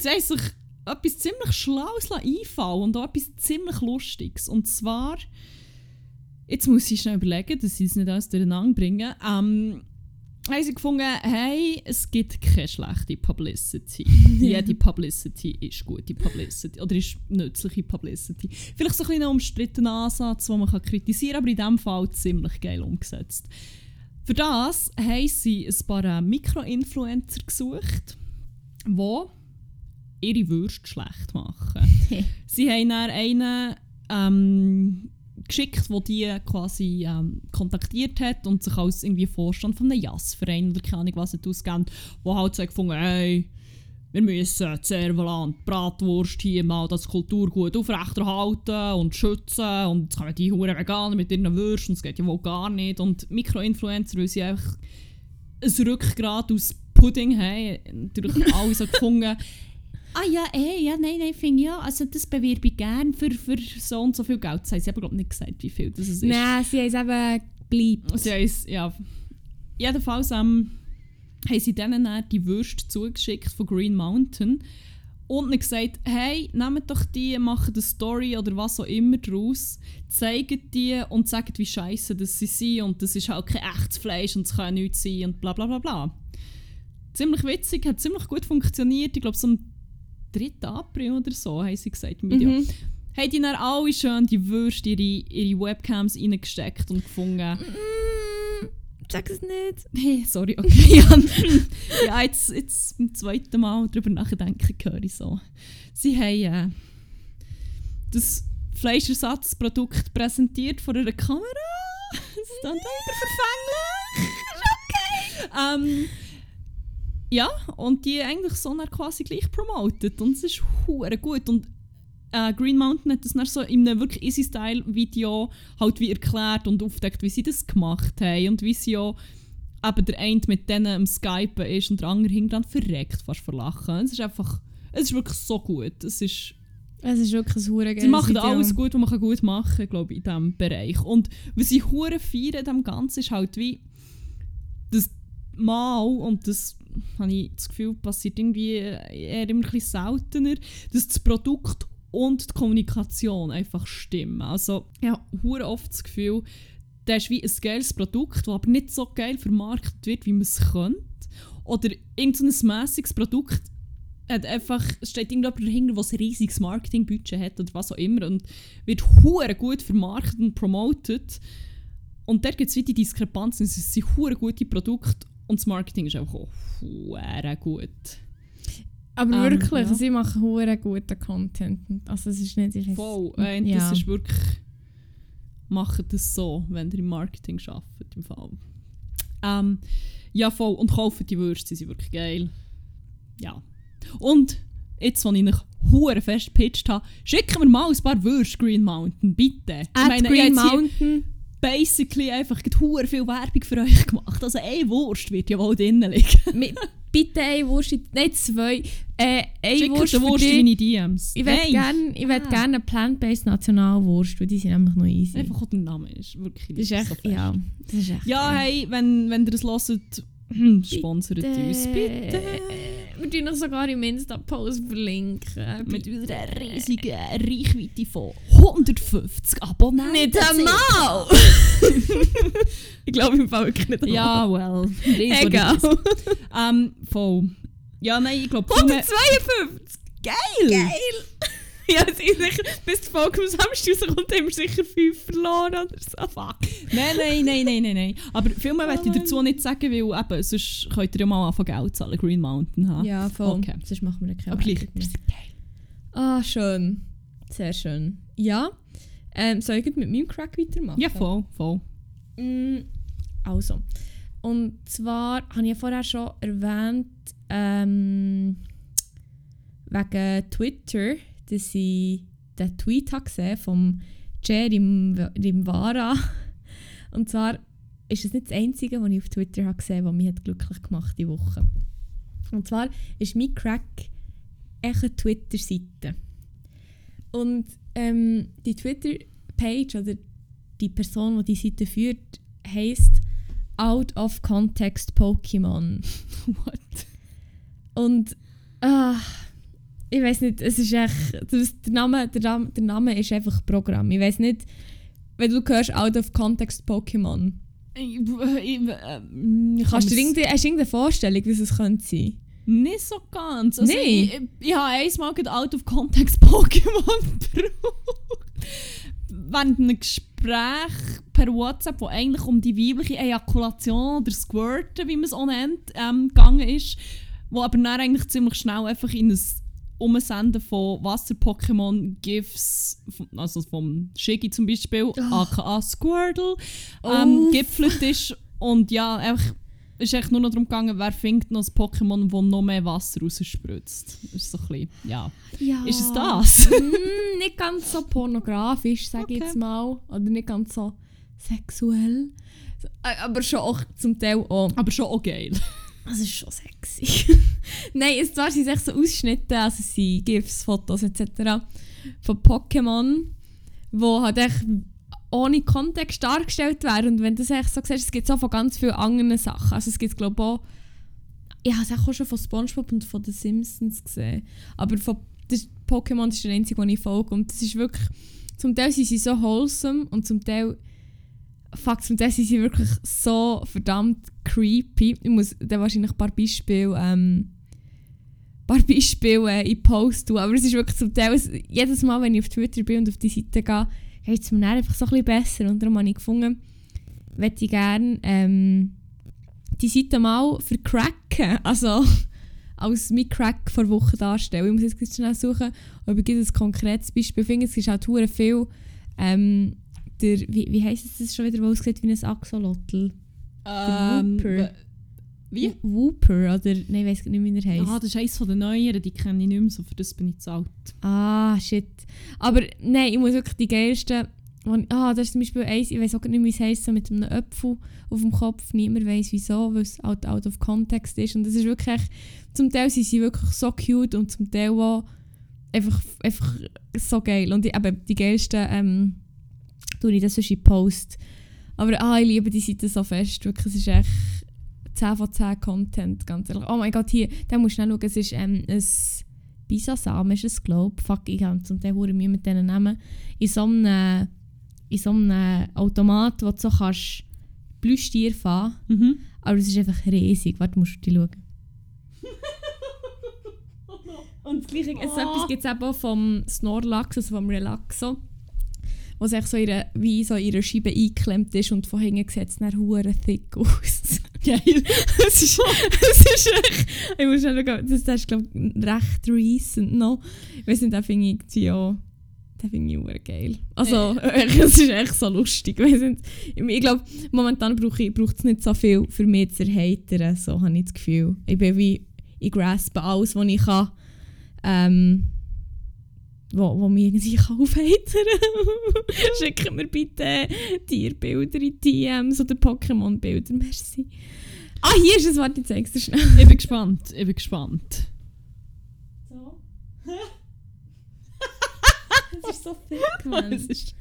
sie haben sich etwas ziemlich Schlaues einfallen und auch etwas ziemlich Lustiges. Und zwar, jetzt muss ich schnell überlegen, dass sie es nicht alles durcheinander bringen. Ähm, haben sie gefunden, hey, es gibt keine schlechte Publicity. Jede Publicity ist gute Publicity oder ist nützliche Publicity. Vielleicht so ein bisschen ein umstrittener Ansatz, den man kann kritisieren kann, aber in diesem Fall ziemlich geil umgesetzt. Für das haben sie ein paar Mikro-Influencer gesucht, die ihre Würste schlecht machen. Sie haben dann einen ähm, geschickt, der die quasi ähm, kontaktiert hat und sich als irgendwie Vorstand von einem Jazzverein oder keine Ahnung was auskennt, wo halt so gefunden hey, wir müssen Servalant, Bratwurst hier mal das Kulturgut aufrechterhalten und schützen und jetzt kommen die Huren Veganer mit ihren Würsten, das geht ja wohl gar nicht und Mikroinfluencer, weil sie einfach ein Rückgrat aus Pudding haben, natürlich alle so gefunden, ah ja, eh, ja, nein, nein, finde ich ja, also das bewerbe ich gerne für, für so und so viel Geld. Das haben sie aber glaube nicht gesagt, wie viel das ist. Nein, sie haben es eben bleibt. Sie haben es, ja. Jedenfalls ähm, haben sie denen dann die Würste zugeschickt von Green Mountain und ihnen gesagt, hey, nehmt doch die, macht eine Story oder was auch immer draus, zeigt die und sagt, wie scheiße das sie sind und das ist halt kein echtes Fleisch und es kann nichts sein und bla bla bla bla. Ziemlich witzig, hat ziemlich gut funktioniert. Ich glaube, so 3. April oder so, haben sie gesagt im Video. Mhm. Haben die dann alle schön die Würste ihre, ihre Webcams reingesteckt und gefunden, Mm, sag es nicht. Hey, sorry, okay. Ja, jetzt, jetzt beim zweiten Mal darüber nachdenken, höre ich so. Sie haben äh, das Fleischersatzprodukt präsentiert vor einer Kamera. Das ist dann wieder verfänglich. ähm, ja, und die eigentlich so dann quasi gleich promotet. Und es ist hure gut. Und äh, Green Mountain hat das dann so in einem wirklich Easy-Style-Video halt wie erklärt und aufdeckt, wie sie das gemacht haben und wie sie ja eben der eine mit denen am Skypen ist und der andere hinten dran verreckt, fast vor Lachen. Es ist einfach, es ist wirklich so gut. Es ist, Es ist wirklich ein hure sie machen alles gut, was man gut machen kann, glaube ich, in diesem Bereich. Und was ich hure feiere dem Ganzen ist halt wie, das Mal, und das habe ich das Gefühl, passiert irgendwie eher immer ein bisschen seltener, dass das Produkt und die Kommunikation einfach stimmen. Also, ich habe oft das Gefühl, das ist wie ein geiles Produkt, das aber nicht so geil vermarktet wird, wie man es könnte. Oder irgendein so mässiges Produkt hat einfach, steht irgendjemand dahinter, der ein riesiges Marketingbudget hat oder was auch immer und wird hure gut vermarktet und promotet. Und da gibt es wie die Diskrepanzen. Es sind hure gute Produkte und das Marketing ist einfach auch hure gut. Aber Ähm, wirklich, ja. sie machen hure guten Content. Also es ist nicht... Ich Voll. Äh, Ja. Das ist wirklich. Macht das so, wenn ihr im Marketing arbeitet. Im Fall. Ähm, ja, voll. Und kaufen die Würste, die sind wirklich geil. Ja. Und jetzt, als ich euch hure fest gepitcht habe, schicken wir mal ein paar Würste Green Mountain, bitte. At ich Green jetzt hier Mountain. Basically einfach hure viel Werbung für euch gemacht. Also eine Wurst wird ja wohl drinnen liegen. Bitte eine Wurst, nein zwei. Äh, eine Wurst eine Wurst in meine DMs. Ich würde Nein. gerne Ah. gern eine Plant-Based Nationalwurst, weil die sind nämlich noch easy. Einfach auch der Name ist wirklich das ist echt, ja. Das ist echt Ja, hey, wenn, wenn ihr das hört, sponsert uns bitte. Wir tun noch sogar im Insta-Post verlinken. Mit unserer riesigen Reichweite von 150 Abonnenten. Nicht einmal! ich glaube im Fall wirklich nicht einmal. Ja, well. Egal. Ähm, voll. Ja, nein, ich glaube... 152! Geil! Geil! ja, sicher, bis die Folge am Samstag rauskommt, haben wir sicher 5 verloren oder so. Fuck. Nein, nein, nein, nein, nein, nein. Aber viel mehr möchte ich Oh dazu nicht sagen, weil eben, sonst könnt ihr ja mal anfangen Geld zahlen, Green Mountain haben. Ja, voll. Okay. Sonst machen wir keine Aber gleich, geil. Ah, schön. Sehr schön. Ja. Ähm, soll ich mit meinem Crack weitermachen? Ja, voll, voll. Mm, Also. Und zwar habe ich ja vorher schon erwähnt, ähm, wegen Twitter, dass ich den Tweet habe gesehen vom Jerry Rimvara. Und zwar ist es nicht das Einzige, was ich auf Twitter habe gesehen habe, was mich hat glücklich gemacht die Woche. Und zwar ist mein Crack eine Twitter-Seite. Und ähm, die Twitter-Page oder die Person, die die Seite führt, heisst Out of Context Pokémon. What? Und ah, ich weiß nicht, es ist echt. Das, der, Name, der, Name, der Name ist einfach Programm. Ich weiß nicht, wenn du hörst Out of Context Pokémon. Ich, ich, ähm, ich Kannst du hast du irgendeine Vorstellung, wie es könnte sein? Nicht so ganz. Also Nee. Ich, ich, ich habe einmal gerade out of context Pokémon gebraucht. Während einem Gespräch per WhatsApp, wo eigentlich um die weibliche Ejakulation oder Squirten, wie man es auch nennt, ähm, gegangen ist, wo aber dann eigentlich ziemlich schnell einfach in ein Umsenden von Wasser-Pokémon-GIFs, also vom Shiggy zum Beispiel, aka Squirtle, ähm, Oh. gipfelt ist. Und ja, einfach ist echt nur noch darum gegangen, wer findet noch ein Pokémon, das noch mehr Wasser rausspritzt. Ist so ein bisschen, ja. Ja. Ist es das? Mm, nicht ganz so pornografisch, sage ich Okay. jetzt mal. Oder nicht ganz so sexuell. Äh, Aber schon auch zum Teil auch. Aber schon auch geil. Das ist schon sexy. Nein, es zwar sind es echt so Ausschnitte, also es sind GIFs, Fotos etc. von Pokémon, wo halt echt ohne Kontext dargestellt werden. Und wenn du das echt so siehst, es gibt so von ganz vielen anderen Sachen. Also es gibt glaube ich auch, ich habe es auch schon von Spongebob und von den Simpsons gesehen. Aber von Pokémon ist der einzige, den ich folge. Und das ist wirklich, zum Teil sind sie so wholesome und zum Teil Fuck, zum Teil sind sie wirklich so verdammt creepy. Ich muss dann wahrscheinlich ein paar Beispiele, ähm, paar Beispiele äh, in Post tun. Aber es ist wirklich zum Teil, es- jedes Mal, wenn ich auf Twitter bin und auf die Seite gehe, geht es mir dann einfach so ein bisschen besser. Und darum habe ich gefunden, möchte ich gerne ähm, die Seite mal vercracken. Also als mein Crack vor Woche darstellen. Ich muss jetzt schnell suchen, ob ich ein konkretes Beispiel finde. Es ist halt hure viel ähm, der, wie, wie heisst es das schon wieder, wo es sieht wie ein Axolotl? Ähm, Wie? Whooper, oder, nein, ich weiß nicht, wie er heisst. Ah, das ist eines von den neueren, die kenne ich nicht mehr so, für das bin ich zu alt. Ah, shit. Aber nein, ich muss wirklich die geilsten. Ah, das ist zum Beispiel eins, ich weiß auch nicht, wie es heisst, so mit einem Apfel auf dem Kopf. Niemand weiß wieso, weil es out, out of context ist. Und das ist wirklich, zum Teil sind sie wirklich so cute und zum Teil auch einfach, einfach so geil. Und die, eben, die geilsten, ähm, tue ich das in Post. Aber ah, ich liebe die Seite so fest. Wirklich, es ist echt 10 von 10 Content, ganz ehrlich. Oh mein Gott, hier, da musst du schnell schauen, es ist ähm, ein Bisasam ist es, glaube ich. Fuck, ich habe zum Teil hure Mühe mit diesen Namen. In so einem, in so einem Automat, wo du so kannst Plüschtier fahren Mhm. aber es ist einfach riesig. Warte, musst du die schauen. Und das Gleiche, es Oh. etwas gibt es eben auch vom Snorlax, also vom Relaxo, wo echt so ihre, wie so ihre Scheibe eingeklemmt ist und von hinten sieht es dann hure thick aus. Geil. es, ist, es ist echt, ich muss schnell schauen, das, ist glaube ich recht recent noch. Ich weiß nicht, den finde ich irgendwie auch, den finde ich hure geil. Also, es ist echt so lustig. Ich, nicht, ich glaube, momentan brauche ich- braucht es nicht so viel für mich zu erheitern, so habe ich das Gefühl. Ich bin wie, ich graspe alles, was ich kann, ähm, wo, wo mich irgendwie aufheitern kann. Schickt mir bitte Tierbilder in DMs oder Pokémon-Bilder, merci. Ah, hier ist es, warte, ich zeig's dir schnell. Ich bin gespannt, ich bin gespannt. So. das ist so thick, Mann. Ist...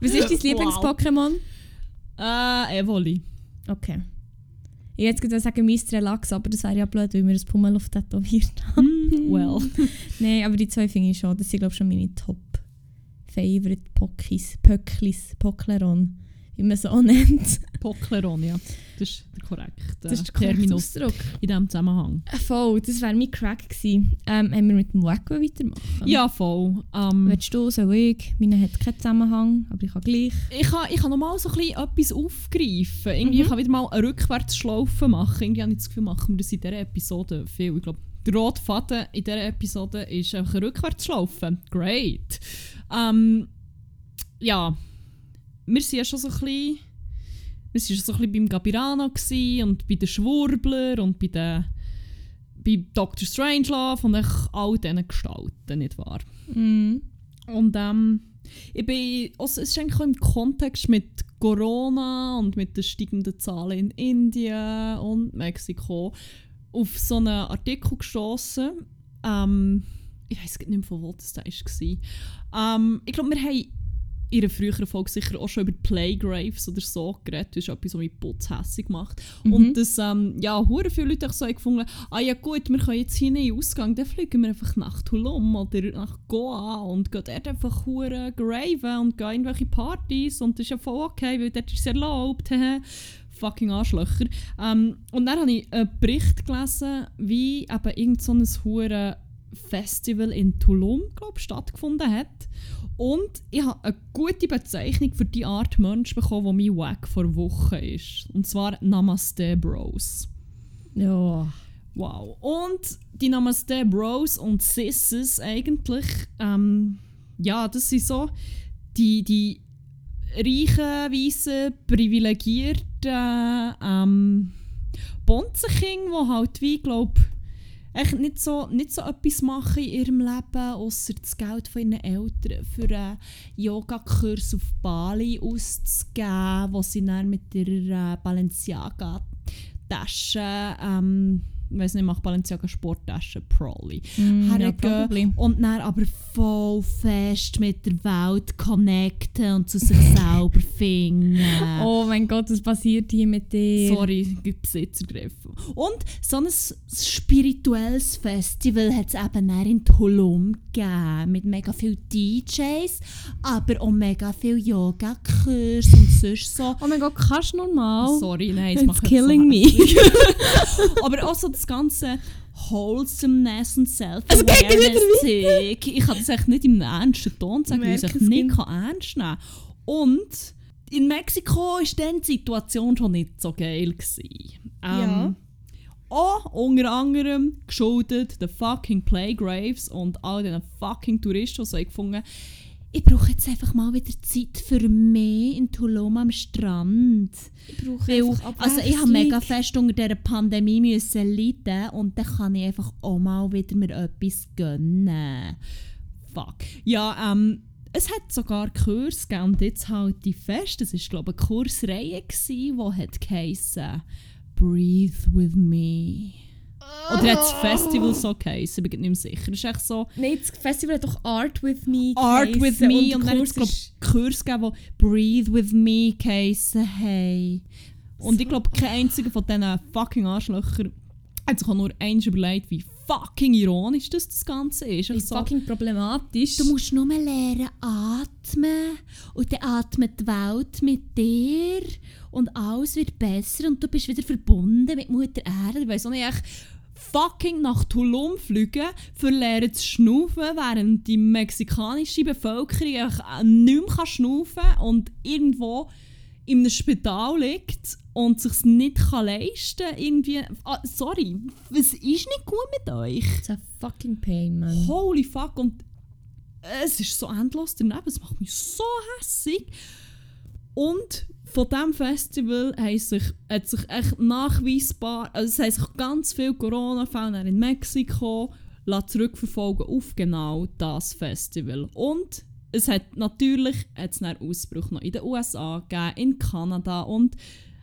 Was ist dein Lieblings-Pokémon? Äh, Evoli. Okay. Ich jetzt gerade sagen Mist Relax, aber das wäre ja blöd, weil wir ein Pummel auf tätowiert haben. Hm, well. Nein, aber die zwei finde ich schon. Das sind, glaube ich, schon meine Top-Favorite Pokis. Pöcklis, Pokleron, wie man so nennt. Pockleron, ja. Das ist der korrekte Das ist der korrekte Terminus Ausdruck. in diesem Zusammenhang. Äh, Voll, das wäre mein Crack gewesen. Ähm, haben wir mit dem Wacko weitermachen? Ja, voll. Ähm, Willst du, soll ich? Meine hat keinen Zusammenhang, aber ich kann gleich. ich kann, ich kann nochmal so ein bisschen etwas aufgreifen. Irgendwie Mhm. kann wieder mal eine Rückwärtsschlaufe machen. Irgendwie habe ich das Gefühl, machen wir das in dieser Episode viel. Ich glaube, der rote Faden in dieser Episode ist einfach eine Rückwärtsschlaufe. Great. Ähm, ja, wir sind ja schon so ein bisschen, wir sind schon so ein bisschen beim Gabirano und bei den Schwurbler und bei den bei Dr. Strangelove und all diesen Gestalten, nicht wahr? Mhm. Und ähm, ich bin, also es ist eigentlich auch im Kontext mit Corona und mit den steigenden Zahlen in Indien und Mexiko auf so einen Artikel gestoßen. Ähm, ich weiß nicht mehr, von wo das da war. Ähm, ich glaube, wir haben in einer früheren Folge sicher auch schon über Playgraves oder so geredet. Das ist etwas, was mich putzhässig macht. Mhm. Und das, ähm, ja, hure viele Leute haben so gefunden, ah ja gut, wir können jetzt hier in den Ausgang, dann fliegen wir einfach nach Tulum oder nach Goa und gehen dort einfach hure graven und gehen irgendwelche Partys und das ist ja voll okay, weil dort ist es erlaubt. Fucking Arschlöcher. Ähm, und dann habe ich einen Bericht gelesen, wie eben irgend so ein hure Festival in Tulum, glaube stattgefunden hat. Und ich habe eine gute Bezeichnung für die Art Mensch bekommen, die mein Wack vor Wochen ist. Und zwar Namaste Bros. Ja. Wow. Und die Namaste Bros und Sisses eigentlich, ähm, ja, das sind so die, die reichen, weißen, privilegierten ähm, Bonzenkinder, die halt wie, glaube echt nicht so, nicht so etwas machen in ihrem Leben, außer das Geld von ihren Eltern für einen Yogakurs auf Bali auszugeben, wo sie dann mit ihrer äh, Balenciaga-Tasche, ähm, weiß nicht, macht Balenciaga Sporttasche, probably, Mm, ja, hergehen probably. und dann aber voll fest mit der Welt connecten und zu sich selber finden. Oh mein Gott, was passiert hier mit dir? Sorry, ich hab Besitz ergriffen. Und so ein spirituelles Festival hat es eben dann in Tulum gegeben. Mit mega vielen DJs, aber auch mega viel Yoga-Kurs und sonst so. Oh mein Gott, kannst du normal? Sorry, nein, es macht killing so me. aber auch so das ganze Wholesomeness und Self-Awareness-Zeug. Ich kann das echt nicht im ernsten Ton sagen, weil ich es nicht kann ernst nehmen kann. Und in Mexiko war dann die Situation schon nicht so geil. Gewesen. Ähm, Ja. Auch unter anderem geschuldet den fucking Playgraves und all den fucking Touristen, die so gefunden ich brauche jetzt einfach mal wieder Zeit für mich in Tulum am Strand. Ich brauche Weil, einfach also ich habe mega fest unter dieser Pandemie müssen leiden und dann kann ich einfach auch mal wieder mir etwas gönnen. Fuck. Ja, ähm, es hat sogar Kurs gegeben und jetzt halt die fest. Das war glaube ich eine Kursreihe, die hat geheissen «Breathe with me». Oder hat das Festival so geheissen? Ich bin nicht mehr sicher. Es ist echt so Nein, das Festival hat doch Art with Me «Art with me» und, der dann hat es Kurs glaube ist- ich Kurs gegeben, die «Breathe with me» geheissen haben. Und ich glaube, kein einziger von diesen fucking Arschlöchern hat sich auch nur eins überlegt, wie fucking ironisch das, das Ganze ist. Ich so, fucking problematisch. du musst nur lernen atmen und dann atmet die Welt mit dir und alles wird besser und du bist wieder verbunden mit Mutter Erde. Ich weiss auch nicht, echt fucking nach Tulum fliegen, für lernen zu schnaufen, während die mexikanische Bevölkerung einfach nicht mehr kann schnaufen und irgendwo in einem Spital liegt und sich nicht kann leisten kann. Irgendwie, ah, sorry, was ist nicht gut mit euch? It's a fucking pain, man. Holy fuck. Und es ist so endlos daneben. Es macht mich so hässig. Und von diesem Festival haben sich, hat sich echt nachweisbar, also es haben sich ganz viele Corona-Fälle in Mexiko zurückverfolgen auf genau das Festival. Und es hat natürlich hat's einen Ausbruch noch in den USA gegeben, in Kanada und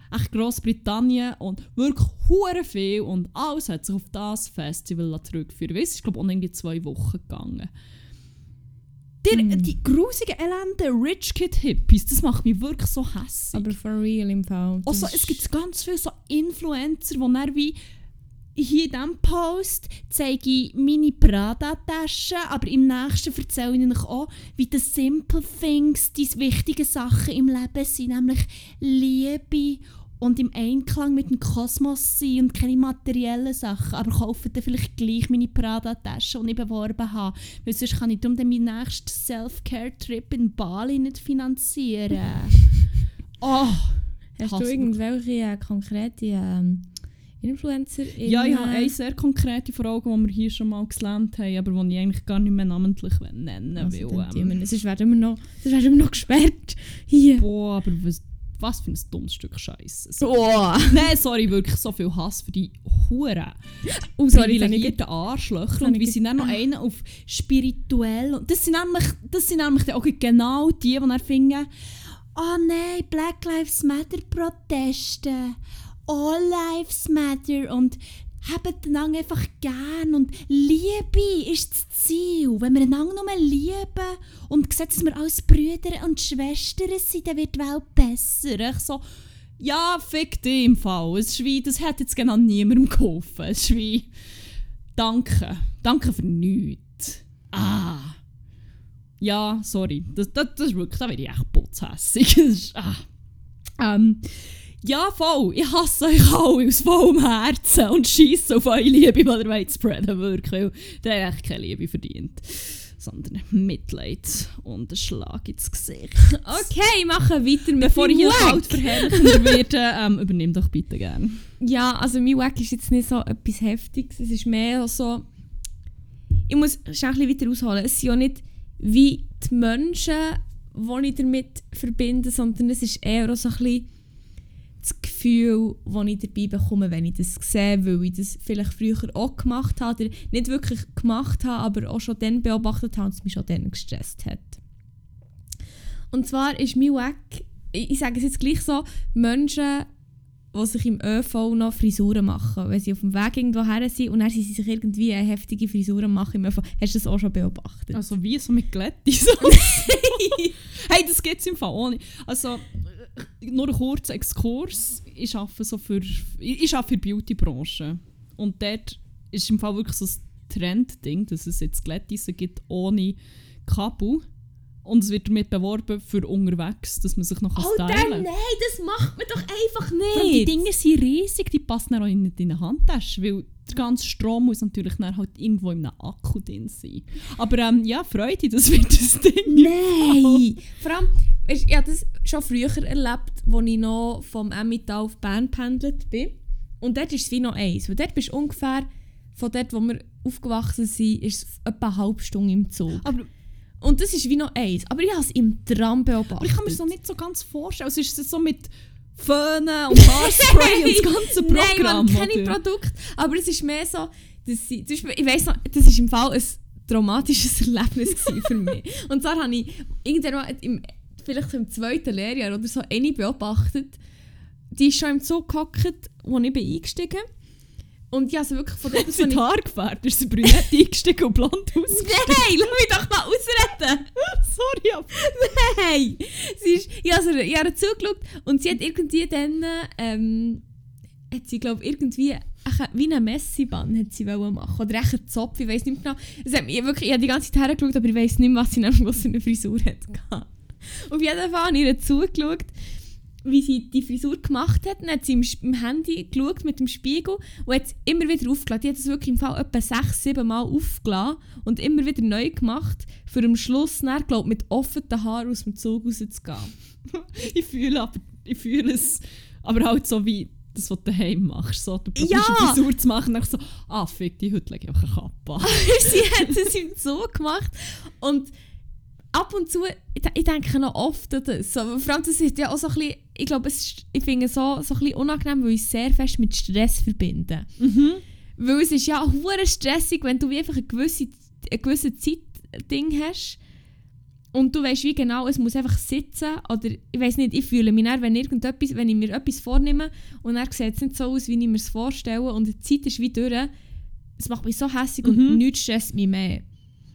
echt Großbritannien und wirklich hure viel und alles hat sich auf das Festival. Weil Es ist glaube ich auch irgendwie zwei Wochen gegangen. Die, Mm. die grusigen, elenden Rich Kid Hippies, das macht mich wirklich so hässlich. Aber for real im Fall. Also, es gibt ganz viele so Influencer, die dann wie hier in diesem Post zeige ich meine Prada-Tasche, aber im nächsten erzähle ich Ihnen auch, wie die Simple Things die wichtigen Sachen im Leben sind, nämlich Liebe und im Einklang mit dem Kosmos sein und keine materiellen Sachen, aber kaufen dann vielleicht gleich meine Prada-Tasche, die ich beworben habe, weil sonst kann ich darum dann meinen nächsten Self-Care-Trip in Bali nicht finanzieren. oh, Hast du irgendwelche äh, konkrete ähm, Influencer. Ja, ich habe eine sehr konkrete Frage, die wir hier schon mal gelernt haben, aber die ich eigentlich gar nicht mehr namentlich nennen Also, will. tun Ähm, nicht. Sonst werden noch, wir noch gesperrt. Hier. boah, aber was, was für ein dummes Stück Scheiße. So. Oh, Nein, sorry, wirklich so viel Hass für die Huren. oh sorry, privilegierten Arschlöcher und wie ich sie dann noch einen auf spirituell und das sind nämlich, das sind nämlich auch genau die, die dann finden, oh nein, Black Lives Matter Proteste, All Lives Matter und habt einander einfach gern und Liebe ist das Ziel. Wenn wir einander nur lieben und sehen, dass wir als Brüder und Schwestern sind, dann wird die Welt besser. Ich so, ja, fick dich im Fall. Es wie, das hat jetzt genau niemandem geholfen. Es wie, danke. Danke für nichts. Ah. Ja, sorry. Das, das, das ist wirklich, da werde ich echt putzhässig. Ah. ähm, ja, voll. Ich hasse euch alle aus vollem Herzen und scheisse auf eure Liebe, die ihr wollt spreaden wirklich. Weil ihr habt echt keine Liebe verdient. Sondern Mitleid und einen Schlag ins Gesicht. Okay, machen weiter mit Bevor ich hier kalt verherrlichender werde, ähm, übernimm doch bitte gerne. Ja, also mein Wack ist jetzt nicht so etwas Heftiges. Es ist mehr so... Ich muss schnell ein bisschen weiter ausholen. Es sind ja nicht wie die Menschen, die ich damit verbinde, sondern es ist eher so ein bisschen das Gefühl, das ich dabei bekomme, wenn ich das sehe, weil ich das vielleicht früher auch gemacht habe, oder nicht wirklich gemacht habe, aber auch schon dann beobachtet habe und es mich schon dann gestresst hat. Und zwar ist mein Wack, ich sage es jetzt gleich so, Menschen, die sich im ÖV noch Frisuren machen, wenn sie auf dem Weg irgendwo her sind und dann sie sich irgendwie eine heftige Frisuren machen im ÖV. Hast du das auch schon beobachtet? Also wie so mit Glättis. hey, das gibt es im Fall auch nicht. Also, nur ein kurzer Exkurs. Ich arbeite, so für, ich arbeite für die Beauty-Branche. Und dort ist im Fall wirklich so ein Trendding, dass es jetzt Glättisse gibt ohne Kabel. Und es wird damit beworben für unterwegs, dass man sich noch Oh, stylen kann. nein, das macht man doch einfach nicht. Die Dinge sind riesig, die passen dann auch in deine Handtasche, weil der ganze Strom muss natürlich dann halt irgendwo in einem Akku drin sein. Aber ähm, ja, Freude, das wird das Ding. Nein! Vor allem, ich habe das schon früher erlebt, als ich noch vom Emmental auf Bern pendelt bin. Und dort ist es wie noch eins. Weil dort bist du ungefähr, von dort, wo wir aufgewachsen sind, ist es etwa eine halbe Stunde im Zug. Aber Und das ist wie noch eins. Aber ich habe es im Tram beobachtet. Aber ich kann mir das noch nicht so ganz vorstellen. Also ist es so mit Föhnen und Haarspray und das ganze Programm? Nein, man keine oder? Produkte. Aber es ist mehr so, dass sie, zum Beispiel, ich weiss noch, das ist im Fall ein traumatisches Erlebnis für mich. Und zwar habe ich irgendwann mal im, vielleicht im zweiten Lehrjahr oder so eine beobachtet, die ist schon im Zug gehockt, wo ich bin eingestiegen Und ich habe sie wirklich von dort Sie die Haare gefärbt, ist sie brünett eingestiegen und blond ausgestiegen. Nein, lass mich doch mal ausreden! Sorry, aber... Nein! Sie ist, ich habe habe ihr zugeschaut und sie hat irgendwie dann, ähm, hat sie glaube irgendwie ein- wie einen Messiband hat sie wollen machen oder echt einen Zopf, ich weiß nicht genau. Es hat mich wirklich, ich habe die ganze Zeit hergeschaut, aber ich weiß nicht mehr, was sie nämlich was für eine Frisur hat. Auf jeden Fall habe ich ihr zugeschaut, wie sie die Frisur gemacht hat. Dann hat sie im, Handy geschaut mit dem Spiegel und hat es immer wieder aufgeladen. Die hat es wirklich im Fall etwa sechs, sieben Mal aufgeladen und immer wieder neu gemacht, für am Schluss dann, glaub, mit offenen Haaren aus dem Zug rauszugehen. Ich fühle aber... Ich fühle es... Aber halt so wie... Das, was du daheim machst. So, du probierst Ja. eine Frisur zu machen und dann so... Ah, fick die, heute lege ich einfach eine Kappe an. sie hat es im Zug gemacht und ab und zu, ich, ich denke noch oft an das. So, vor allem, das ist ja auch so ein bisschen, ich glaube, es ich finde es so, so ein bisschen unangenehm, weil ich es sehr fest mit Stress verbinde. Mhm. Weil es ist ja hure stressig, wenn du einfach eine gewisse, eine gewisse Zeitding hast und du weißt wie genau, es muss einfach sitzen oder ich weiß nicht, ich fühle mich dann, wenn, irgendetwas, wenn ich mir etwas vornehme und dann sieht es nicht so aus, wie ich mir es vorstelle und die Zeit ist wie durch, es macht mich so hässlich und Mhm. nichts stresst mich mehr.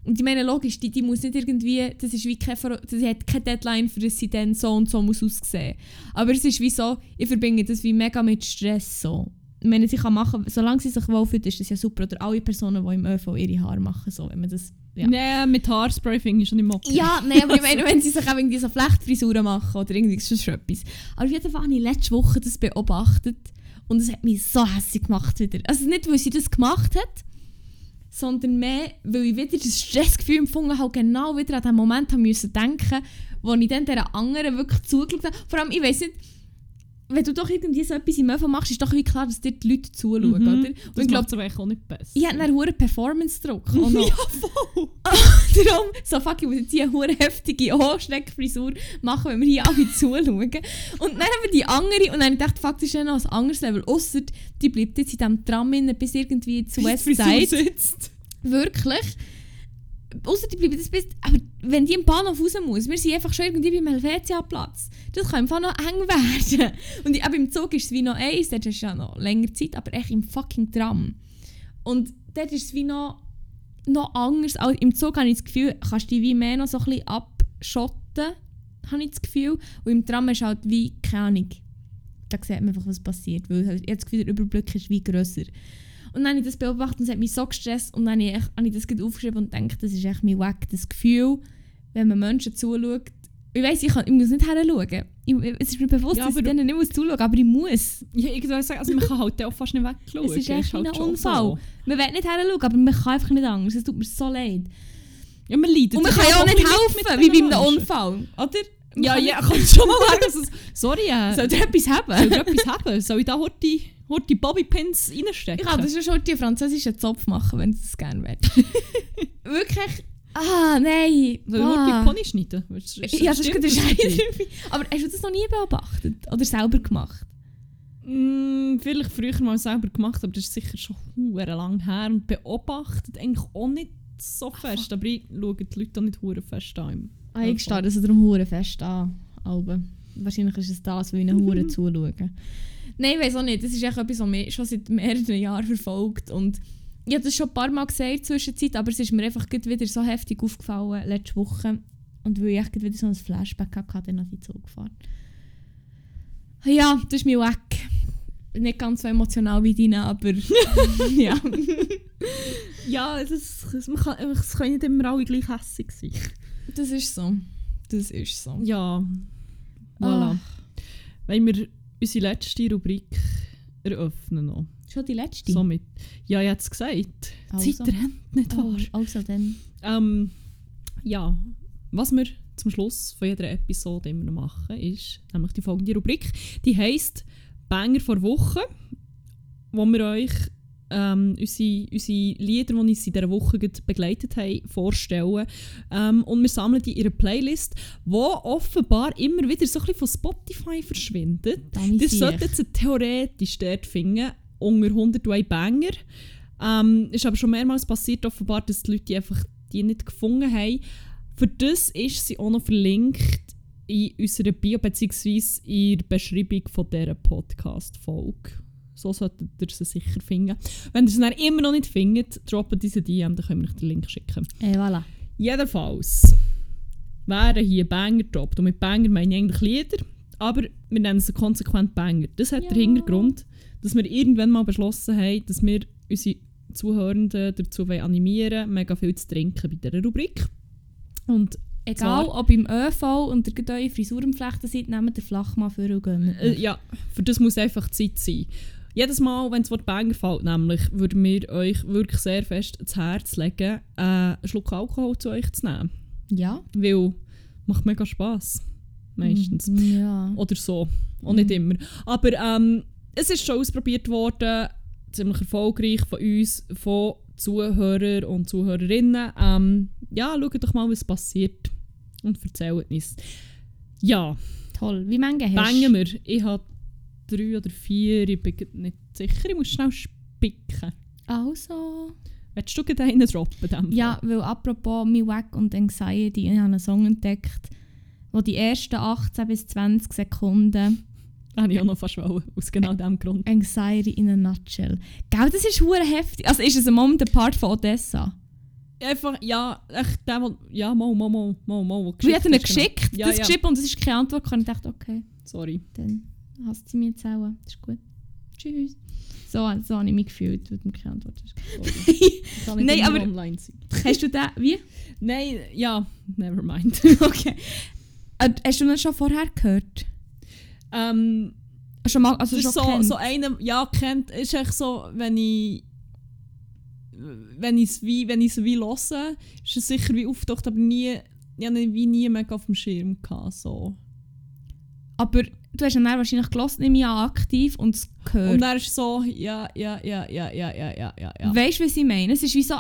Und ich meine, logisch, die, die muss nicht irgendwie, das ist wie keine, sie hat keine Deadline, für das sie dann so und so muss aussehen. Aber es ist wie so, ich verbinde das wie mega mit Stress so. Ich meine, sie kann machen, solange sie sich wohlfühlt, ist das ja super. Oder alle Personen, die im ÖV ihre Haare machen, so, wenn man das... Ja. Nein, mit Haarspray finde ich schon nicht okay. Ja, nein, aber ich meine, wenn sie sich auch irgendwie so Flechtfrisuren machen oder irgendwie sonst etwas. Aber auf jeden Fall habe ich letzte Woche das beobachtet und es hat mich so hässlich gemacht wieder. Also nicht, weil sie das gemacht hat, sondern mehr, weil ich wieder das Stressgefühl empfunden habe, genau wieder an den Moment haben müssen denken, wo ich dann dieser anderen wirklich zugeschaut habe. Vor allem, ich weiß nicht, wenn du doch irgendwie so etwas im ÖV machst, ist doch wie klar, dass dir die Leute zuschauen, Mhm. oder? Und Das ich glaube, es aber auch nicht besser. ich habe einen hohen Performance-Druck. auch noch. ja, voll. Darum, so fuck, ich muss jetzt hier eine hure heftige Hochschreckfrisur machen, wenn wir hier alle zuschauen. Und dann haben wir die andere und dann dachte ich, fuck, das ist ja noch ein anderes Level. Ausser die bleibt jetzt in diesem Tram innen bis irgendwie zu Westside. Sitzt. Wirklich. Außer die bleibt jetzt bis... Aber wenn die im Bahnhof raus muss, wir sind einfach schon irgendwie beim Helvetia-Platz. Das kann einfach noch eng werden. Und ich, im Zug ist es wie noch eins, dort ist ja noch länger Zeit, aber echt im fucking Tram. Und dort ist es wie noch, noch anders. Auch Im Zug habe ich das Gefühl, kannst du dich wie mehr noch so ein bisschen abschotten, habe ich das Gefühl. Und im Tram ist halt wie, keine Ahnung, da sieht man einfach, was passiert. Weil ich habe das Gefühl, der Überblick ist wie grösser. Und dann habe ich das beobachtet und es hat mich so gestresst und dann habe ich, habe ich das aufgeschrieben und gedacht, das ist echt mein Wack, das Gefühl, wenn man Menschen zuschaut. Ich weiss, ich, kann, ich muss nicht heranschauen. Ich, es ist mir bewusst, Ja, dass ich denen nicht muss zuschauen aber ich muss. Ja, ich würde sagen, also man kann halt auch fast nicht wegschauen. Es ist echt wie halt ein Unfall. so. Man will nicht heranschauen, aber man kann einfach nicht anders. Es tut mir so leid. Ja, man leidet. Und man kann ja auch nicht helfen, wie bei einem. Unfall, oder? Ja, ja, nicht- kann schon mal sagen, dass es... Sorry, äh, Soll der etwas haben? soll ich etwas haben? Soll ich da heute die Bobbypins reinstecken? Ich kann das schon die französischen Zopf machen, wenn du das gerne willst. Wirklich. Ah, nein. Soll ich Ah. heute die Pony schneiden? Ist- ist- Ja, das ist gerade das ein für dich? Scheiß. Aber hast du das noch nie beobachtet? Oder selber gemacht? Mm, vielleicht früher mal selber gemacht, aber das ist sicher schon hure lang her und beobachtet eigentlich auch nicht so fest. Aber ich schaue die Leute auch nicht hure fest an. Ah, ich stehe das darum hure fest an. Alben. Wahrscheinlich ist es das, weil ich ihnen hure zuschaue. Nein, ich weiß auch nicht. Das ist echt etwas, was mich schon seit mehreren Jahren verfolgt. Und ich habe das schon ein paar Mal gesagt zwischenzeit, aber es ist mir einfach wieder so heftig aufgefallen letzte Woche. Und weil ich echt wieder so ein Flashback hatte, dann habe ich Zug gefahren. Ja, das ist mir weg. Nicht ganz so emotional wie deine, aber ja. Ja, es, ist, es, man kann, es können nicht immer alle gleich hässig sein. Das ist so. Das ist so. Ja, voilà. Ah. Wollen wir unsere letzte Rubrik eröffnen noch? Schon die letzte? Somit. Ja, ich habe es gesagt. Also. Zeit rennt, nicht wahr? Oh, also dann. Ähm, ja, was wir zum Schluss von jeder Episode immer noch machen, ist nämlich die folgende Rubrik. Die heisst Banger vor Woche, wo wir euch ähm, unsere, unsere Lieder, die uns in dieser Woche begleitet haben, vorstellen. Ähm, und wir sammeln die in einer Playlist, die offenbar immer wieder so ein bisschen von Spotify verschwindet. Ihr solltet sie theoretisch dort finden, unter 101 Banger. Ähm, ist aber schon mehrmals passiert, offenbar, dass die Leute die einfach die nicht gefunden haben. Für das ist sie auch noch verlinkt in unserer Bio bzw. in der Beschreibung von dieser Podcast-Folge. So solltet ihr sie sicher finden. Wenn ihr sie dann immer noch nicht findet, droppt diese DM, dann können wir euch den Link schicken. Äh, voilà. Jedenfalls wären hier Banger gedroppt. Und mit Banger meine ich eigentlich Lieder, aber wir nennen sie konsequent Banger. Das hat Ja. den Hintergrund, dass wir irgendwann mal beschlossen haben, dass wir unsere Zuhörenden dazu wollen animieren mega viel zu trinken bei dieser Rubrik. Und Egal, Zwar- ob im ÖV und ihr eure Frisur am Flechten seid, nehmt den Flachmann für und äh, euch. ja, für das muss einfach Zeit sein. Jedes Mal, wenn das Wort Banger fällt, nämlich, würden wir euch wirklich sehr fest ins Herz legen, äh, einen Schluck Alkohol zu euch zu nehmen. Ja. Weil macht mega Spass. Meistens. Ja. Oder so. Auch nicht immer. Aber ähm, es ist schon ausprobiert worden, ziemlich erfolgreich von uns, von Zuhörern und Zuhörerinnen. Ähm, ja, schaut doch mal, was passiert. Und erzählt uns. Ja, Toll. Wie mange hast bangen wir. Ich habe drei oder vier, ich bin nicht sicher. Ich muss schnell spicken. Also. Willst du gerade einen droppen? Ja, weil apropos Me Wack und Anxiety, ich habe einen Song entdeckt, wo die ersten 18 bis 20 Sekunden habe ich auch noch fast wollen, aus genau diesem Grund. Anxiety in a nutshell. Gell, das ist hure heftig. Also ist es ein Moment der Part von Odessa? Einfach, ja, echt, der, der, ja, mal, mal, mal, mal, mal. Wir hatten ihn hast, genau. geschickt, Ja, das ja. geschrieben und es ist keine Antwort. Und ich dachte, okay, Sorry. dann hasst sie mir jetzt auch. Das ist gut. Tschüss. So, so habe ich mich gefühlt, weil du mir keine Antwort hast. nicht Nein, aber- online sein. Hast du den, wie? Nein, ja, never mind. Okay. Äh, Hast du ihn schon vorher gehört? ähm, Schon mal, also das schon ist so, kennt? so einer, ja, kennt, ist echt so, wenn ich wenn ich es wie, wenn ich wie höre, ist es sicher wie auftaucht, aber nie, ich hatte wie nie mega auf dem Schirm gehabt, so. Aber du hast ihn dann wahrscheinlich gelassen, nehme ich an, aktiv und es gehört. Und er ist so, ja, ja, ja, ja, ja, ja, ja, ja, ja. Weißt du, was ich meine? Es ist wie so, äh,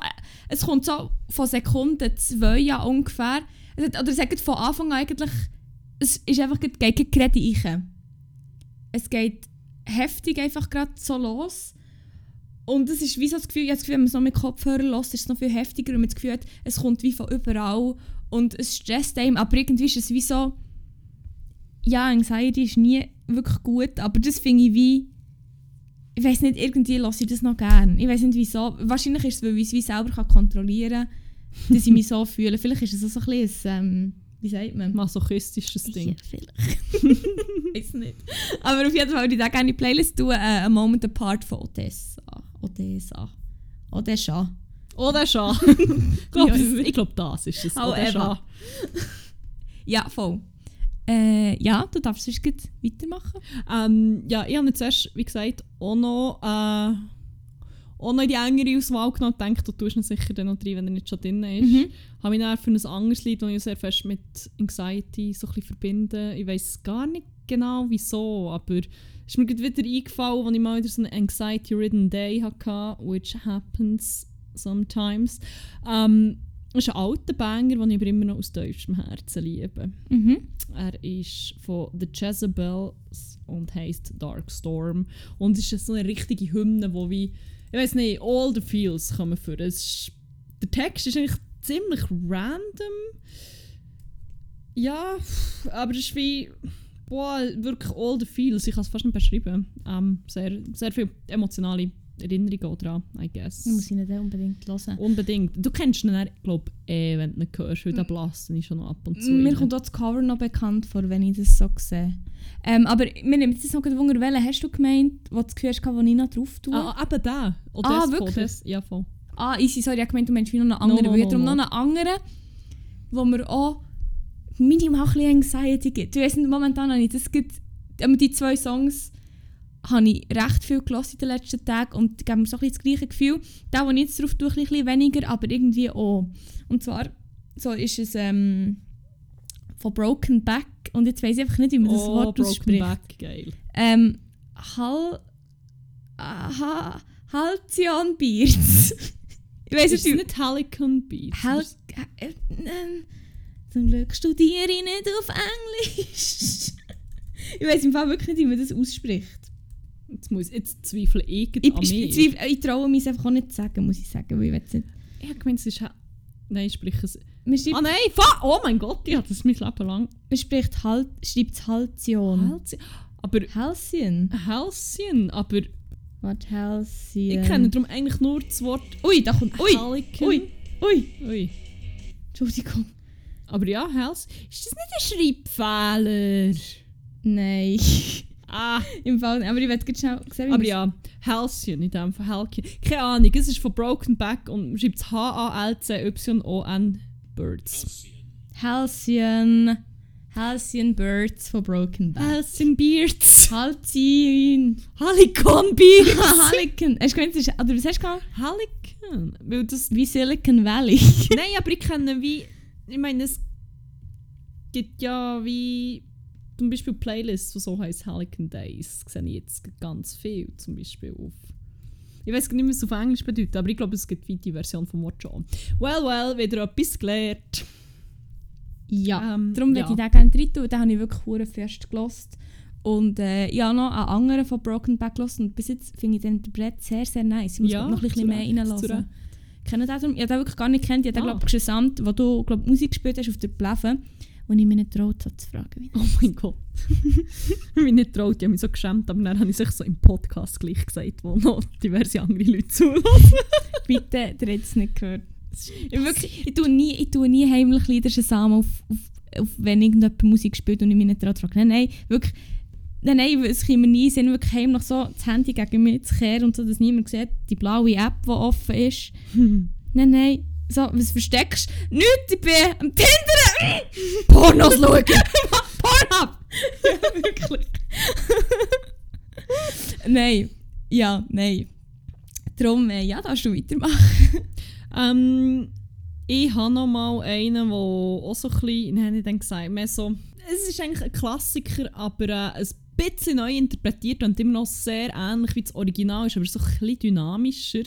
es kommt so von Sekunde zwei an ungefähr. Es hat- Oder es sagt von Anfang an eigentlich, es ist einfach geht gerade rein. Es geht heftig einfach gerade so los. Und es ist wie so das Gefühl, ich das Gefühl, wenn man es noch mit Kopfhörer lässt, ist es noch viel heftiger und man das Gefühl hat, es kommt wie von überall und es stresst einem, aber irgendwie ist es wie so, ja, Anxiety ist nie wirklich gut, aber das finde ich wie, ich weiß nicht, irgendwie lasse ich das noch gern. Ich weiß nicht wieso. Wahrscheinlich ist es, weil ich es wie selber kann kontrollieren kann, dass ich mich so fühle. Vielleicht ist es auch so ein bisschen, ein, ähm, wie sagt man? Masochistisches Ding. Ja, vielleicht. weiß nicht. Aber auf jeden Fall würde ich da gerne die Playlist tun, äh, A Moment Apart von Odessa. Odessa. Odessa. Schon. ich glaube, glaub, das ist es. Schon. Ja, voll. Äh, ja, du darfst sonst gleich weitermachen. Ähm, ja, ich habe jetzt erst, wie gesagt, auch noch, äh, auch noch in die engere Auswahl genommen und gedacht, du tust ihn sicher dann noch drin, wenn er nicht schon drin ist. Mhm. Habe mich dann für ein anderes Lied, das ich sehr fest mit Anxiety so ein bisschen verbinde. Ich weiß gar nicht genau wieso, aber es ist mir wieder eingefallen, als ich mal wieder so einen Anxiety-ridden Day hatte, which happens sometimes. Ähm, ist ein alter Banger, den ich aber immer noch aus tiefstem Herzen liebe. Mhm. Er ist von The Jezebels und heißt Dark Storm. Und es ist so eine richtige Hymne, wo wie, ich weiß nicht, all the feels kommen für. Es der Text ist eigentlich ziemlich random. Ja, aber es ist wie, boah, wirklich all the feels. Ich kann es fast nicht beschreiben. Ähm, sehr, sehr viele emotionale Erinnerungen daran, I guess. Ich muss ihn nicht unbedingt hören. Unbedingt. Du kennst ihn, glaube ich, eh, wenn du ihn hörst, weil der blassen ist schon noch ab und zu. Mir rein. kommt auch das Cover noch bekannt vor, wenn ich das so sehe. Ähm, aber mir nimmt es noch gerade Wunder, welchen hast du gemeint, wo du Gefühl hast, wo ich noch drauf tue? Ah, eben der. Oder Ah, das wirklich? Das, ja, voll. Ah, easy, sorry, ich habe gemeint, du meinst wie noch einen anderen. no, no, darum no. noch einen anderen, wo mir auch minimal ein bisschen Anxiety gibt. Weiss nicht, momentan habe ich das gibt, die zwei Songs habe ich recht viel gelassen in den letzten Tagen und die geben mir so ein bisschen das gleiche Gefühl. Der, den ich jetzt drauf tue, ein bisschen weniger, aber irgendwie auch. Und zwar so ist es ähm, von Broken Back und jetzt weiss ich einfach nicht, wie man das oh, Wort Broken ausspricht. Back, geil. Ähm, Hal... Aha, Halcyon Beards. ich Ist nicht, nicht Helicon Beats? Hal... Äh, ähm, zum Glück studiere ich nicht auf Englisch. ich weiss im Fall wirklich nicht, wie man das ausspricht. Jetzt, muss, jetzt zweifle ich Ich, an ich, mir. ich, ich, ich traue mich einfach auch nicht zu sagen, muss ich sagen, weil ich weiß nicht... Ich habe gemeint, es ist... He- Nein, ich spreche es... Ah nein, fa oh mein Gott, ich hatte das mein Leben lang. man spricht halt, schreibt Halcyon. Halcyon. Aber Halcyon? Halcyon, aber Was Halcyon? ich kenne darum eigentlich nur das Wort Ui, da kommt... Ui! Helicon. Ui! Ui! Ui. Entschuldigung. Aber ja, Hals... Ist das nicht ein Schreibfehler? Nein. Ah, Im Fall, aber ich werde ganz schnell sehen, aber ja, Halcyon, in dem Fall Halcyon. Keine Ahnung, es ist von Broken Back und man schreibt es H-A-L-C-Y-O-N Birds. Halcyon. Halcyon Birds von Broken Back. Halcyon Beards. Halcyon. Halicon Beards. Halicon. Hast du gemeint, es ist, oder was hast du gemeint? Halicon. Weil das... Wie Silicon Valley. Nein, aber ich kenne wie... Ich meine, es gibt ja wie... Zum Beispiel Playlists, die so heisst Halicon Days. Sehe ich jetzt ganz viel. Zum Beispiel auf... Ich weiß nicht, was es auf Englisch bedeutet, aber ich glaube, es gibt die Version vom Wort schon. Well, well, wieder etwas gelernt. ja. Ähm, Darum ja. würde ich den gerne rein tun, den habe ich wirklich fest gelost. Und äh, ich habe noch einen anderen von Broken Back gelost und bis jetzt finde ich den Interpret sehr, sehr nice. Ich muss Ja, noch ein bisschen mehr reinlassen. Kennen den darum? Ich habe den wirklich gar nicht kennt. Ich habe den, Ah. glaube ich, gesamt, wo du glaub, Musik gespielt hast auf der Plave, wo ich mich nicht traut zu fragen. Wie Oh mein Gott. ich bin nicht traut, ich habe mich so geschämt, aber dann habe ich sich so im Podcast gleich gesagt, wo noch diverse andere Leute zulassen. Bitte, der hat es nicht gehört. Ich, wirklich, ich, tue nie, ich tue nie heimlich Lieder zusammen, auf, auf, auf, wenn irgendjemand Musik spielt und ich mich nicht daran frage. Nein, nein, wirklich. Nein, nein, es kommt mir nie in den Sinn, wirklich heimlich so das Handy gegen mich zu kehren und so, dass niemand sieht, die blaue App, die offen ist. Nein, nein. So, was versteckst du? Nichts, ich bin am Tindern! Pornos schauen! Pornhub! ja, wirklich. nein. Ja, nein. Darum, äh, ja, darfst du weitermachen. Ähm, ich habe noch mal einen, der auch so ein bisschen, nein, nicht dann gesagt, mehr so, es ist eigentlich ein Klassiker, aber äh, ein bisschen neu interpretiert und immer noch sehr ähnlich wie das Original ist, aber so ein bisschen dynamischer.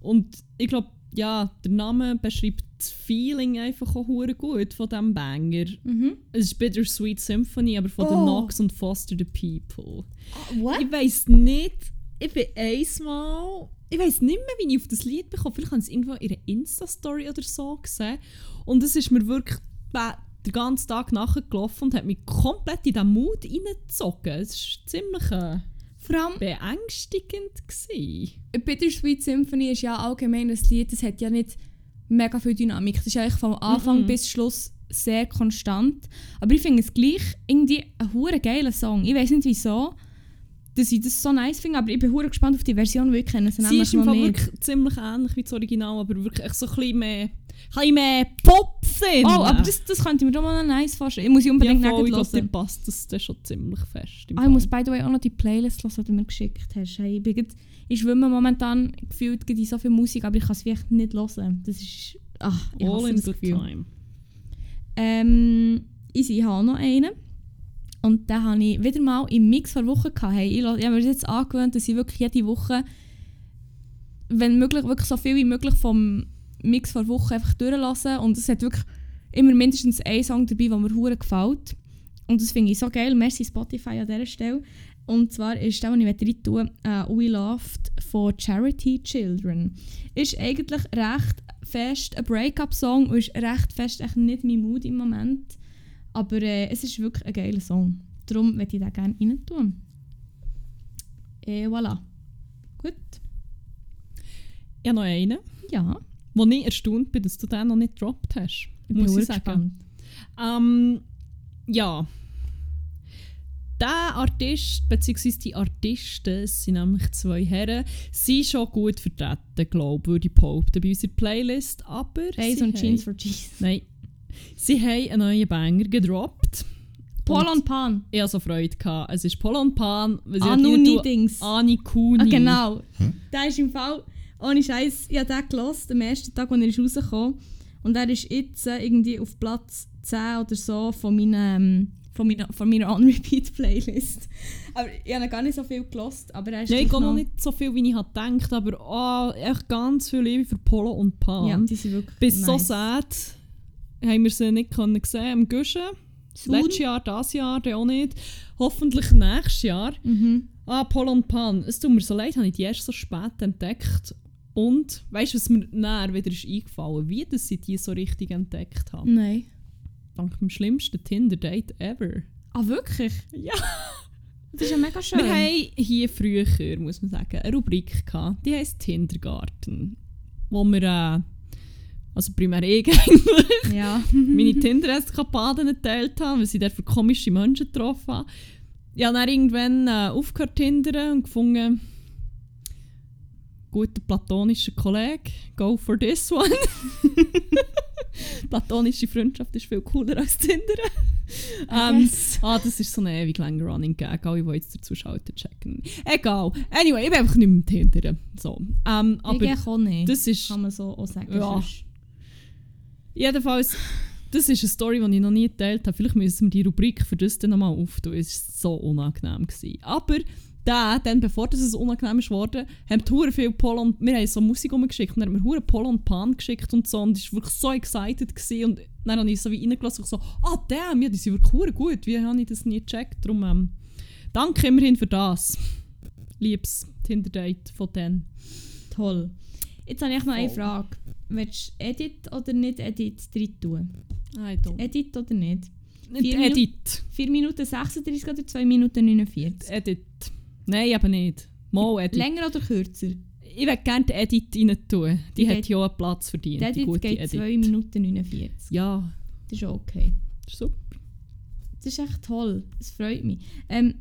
Und ich glaube, ja, der Name beschreibt das Feeling einfach auch hure gut von diesem Banger. Mhm. Es ist Bittersweet Symphony, aber von Oh. den Knox und Foster the People. What? Ich weiß nicht, ich bin einmal, ich weiß nicht mehr, wie ich auf das Lied bekomme. Vielleicht habe ich es irgendwo in einer Insta-Story oder so gesehen. Und es ist mir wirklich den ganzen Tag nachgelaufen und hat mich komplett in diesen Mut reingezogen. Es war ziemlich äh, Vor allem, beängstigend. Gewesen. Bittersweet Symphony ist ja allgemein ein Lied, das hat ja nicht mega viel Dynamik. Das ist eigentlich vom Anfang Mhm. bis Schluss sehr konstant. Aber ich finde es gleich irgendwie ein hure geiler Song. Ich weiß nicht wieso, dass ich das so nice finde, aber ich bin gespannt auf die Version, weil ich kenne sie Sie ist im Fall wirklich ziemlich ähnlich wie das Original, aber wirklich so ein bisschen mehr, ein mehr Pop drin. Oh, aber das, das könnte ich mir doch mal nice vorstellen. Ich muss sie unbedingt ja, ja, voll, ich glaube, passt das dann schon ziemlich fest. Ah, ich muss by the way auch noch die Playlist hören, die du mir geschickt hast. Hey, ich, bin grad, ich schwimme momentan gefühlt in so viel Musik, aber ich kann es wirklich nicht hören. Das ist... Ach, ich All in good Gefühl. time. Ähm, easy, ich habe noch einen. Und den habe ich wieder mal im Mix vor Wochen gehabt. Hey, ich, habe mir jetzt angewöhnt, dass ich wirklich jede Woche, wenn möglich, wirklich so viel wie möglich vom Mix vor Wochen einfach durchlassen. Und es hat wirklich immer mindestens einen Song dabei, der mir hure gefällt. Und das finde ich so geil. Merci Spotify an dieser Stelle. Und zwar ist der, den ich rein tun äh, We Loved von Charity Children. Ist eigentlich recht fest ein Break-up-Song und ist recht fest echt nicht mein Mood im Moment. Aber äh, es ist wirklich ein geiler Song. Darum möchte ich den gerne rein tun. Et voilà. Gut. Ich habe noch einen, Ja, wo ich erstaunt bin, dass du den noch nicht gedroppt hast. ich muss ich sagen. Ähm, ja. Der Artist, beziehungsweise die Artisten, sind nämlich zwei Herren, sind schon gut vertreten, glaube ich, würde ich behaupten, bei unserer Playlist. Aber sie und Jeans for Jesus. Nein. Sie haben einen neuen Banger gedroppt. Paul Und Pan. Ich hatte so Freude. Gehabt. Es ist Paul und Pan. weil sie Anu hat rein tun- Dings. Ani Kuni. Ah, genau. Der ist im Fall, ohne Scheiß, ich habe den gelost, am ersten Tag, als er ist rausgekommen Und er ist jetzt äh, irgendwie auf Platz 10 oder so von meiner, ähm, von meiner, von meiner On-Repeat-Playlist. Aber ich habe gar nicht so viel gelost, aber er ist Nein, ich noch nicht so viel, wie ich hatte gedacht, aber oh, echt ganz viel Liebe für Polo und Pan. Ja, die sind wirklich Bis so nice. sad haben wir sie nicht können sehen am Guschen. Letztes Jahr, dieses Jahr, dann auch nicht. Hoffentlich nächstes Jahr. Mhm. Ah, Polo und Pan. Es tut mir so leid, habe ich die erst so spät entdeckt. Und weißt du, was mir näher wieder ist eingefallen? Wie dass ich die so richtig entdeckt habe? Nein. Dank dem schlimmsten Tinder-Date ever. Ah, wirklich? Ja. Das ist ja mega schön. Wir haben hier früher, muss man sagen, eine Rubrik gehabt, die heisst Tindergarten. Wo wir, äh, also primär ich eigentlich, ja. meine Tinder-Eskapaden geteilt haben, weil sie dort für komische Menschen getroffen haben. Ich habe dann irgendwann äh, aufgehört tindern und gefunden, guter platonischer Kollege, go for this one. Platonische Freundschaft ist viel cooler als Tindern. Ähm, guess. ah, das ist so ein ewig langer Running Gag. Alle, die jetzt dazu schalten, checken. Egal. Anyway, ich bin einfach nicht mehr Tindern. So. Ähm, aber ich auch nicht. das ist... kann man so auch sagen. Ja. sonst. Jedenfalls, das ist eine Story, die ich noch nie geteilt habe. Vielleicht müssen wir die Rubrik für das dann nochmal auftun. Es war so unangenehm. Gewesen. Aber der, dann, bevor das es unangenehm ist worden, haben hure viel Polo und wir haben so Musik umgeschickt und dann haben wir Polo und Pan geschickt und so und ich war wirklich so excited gewesen. und dann habe ich so wie reingelassen und so, ah damn, ja, die sind wirklich gut, wie habe ich das nie gecheckt? Darum, ähm, danke immerhin für das. Liebes Tinder-Date von denen. Toll. Jetzt habe ich noch eine. Frage. Willst du Edit oder nicht Edit drin tun? I don't. Edit oder nicht? Nicht vier Edit. 4 Minuten 36 oder 2 Minuten 49? Edit. Nein, eben nicht. Mal Edit. Länger oder kürzer? Ich würde gerne die Edit rein tun. Die Die hat ja einen Platz verdient. Die Edit gute geht Edit. 2 Minuten 49. Ja, Das ist okay. das ist super. Das ist echt toll. Das freut mich. Ähm,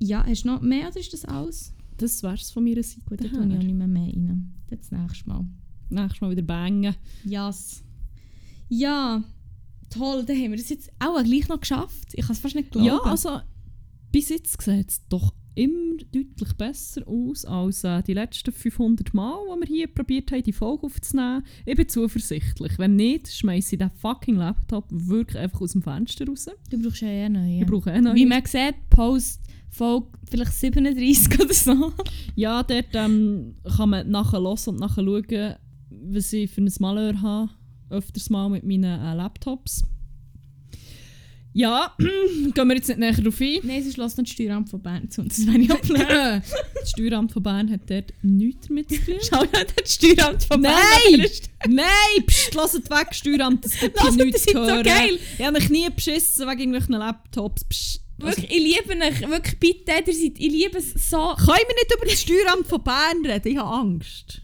ja, hast du noch mehr oder ist das alles? Das wäre es von meiner Seite. Gut, dann tue ich auch nicht mehr mehr rein. Das nächste Mal. Nächstes Mal wieder bangen. Yes. Ja, toll. Dann haben wir das jetzt auch gleich noch geschafft. Ich kann es fast nicht glauben. Ja, also bis jetzt sieht es doch immer deutlich besser aus als äh, die letzten 500 Mal, wo wir hier probiert haben, die Folge aufzunehmen. Ich bin zuversichtlich. Wenn nicht, schmeiße ich den fucking Laptop wirklich einfach aus dem Fenster raus. Du brauchst ja eh neu. Ich Ja. brauche eh noch Wie man sieht, Post Folge vielleicht 37 oder so. Ja, dort ähm, kann man nachher los und nachher schauen, was ich für ein Malheur habe. Öfters mal mit meinen äh, Laptops. Ja, gehen wir jetzt nicht näher darauf ein. Nein, sie schloss noch das Steueramt von Bern zu. Das wäre ich auch blöd. das Steueramt von Bern hat dort nichts damit zu tun. Schau mal, das Steueramt von Bern. Nein! Nein, pst, lasst weg, Steueramt, das gibt hier nichts das zu ist so hören. geil. Ich habe mich nie beschissen wegen irgendwelchen Laptops. Pst. Also, Wirklich, ich liebe euch. Wirklich, bitte, ihr seid, ich liebe es so. können wir nicht über das Steueramt von Bern reden? Ich habe Angst.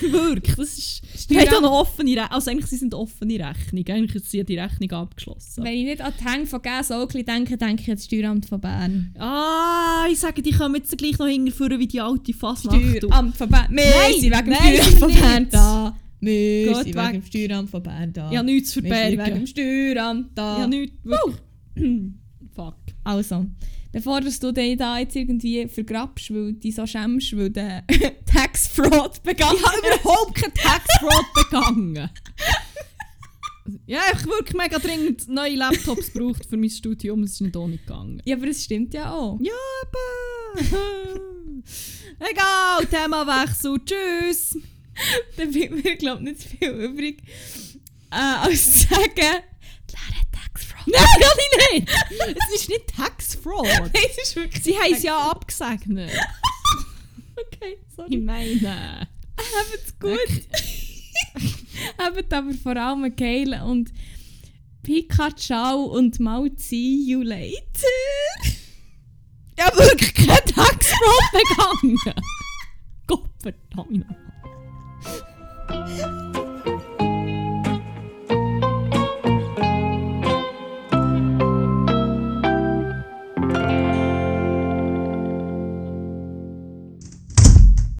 Wirklich, das ist... Steueramt- haben eine offene Rechnung. Also eigentlich sie sind offene Rechnung. Eigentlich ist sie die Rechnung abgeschlossen. Wenn ich nicht an die Hänge von Gas Oakli denke, denke ich an das Steueramt von Bern. Ah, ich sage, die kommen jetzt gleich noch hinterführen wie die alte Fasnacht. Steueramt von Bern. Wir Nein, sind wegen dem Steueramt von. Bern da. Wir Geht sind weg. wegen dem Steueramt von Bern da. Habe nichts zu Wir sind wegen verbergen. dem Steueramt da. habe nichts... Wirklich. Fuck. Also, bevor du dich da jetzt irgendwie vergrabst, weil du dich so schämst, weil du Tax Fraud begangen Ich habe überhaupt keine Tax Fraud begangen. Ja, ich habe wirklich mega dringend neue Laptops gebraucht für mein Studium. Es ist nicht ohne gegangen. Ja, aber es stimmt ja auch. Ja, aber... Egal, Themawechsel. Tschüss. Da bleibt mir, glaube ich, nicht viel übrig, äh, als zu sagen. Nein, kann ich nicht. Es ist nicht Tax Fraud. Nein, es ist wirklich Sie haben es ja abgesegnet. Okay, Ich sorry. meine... Habt's gut. Habt aber vor allem geil und Pika, ciao und mal see you later. Ich habe wirklich keine Tax Fraud begangen. Gott verdammt.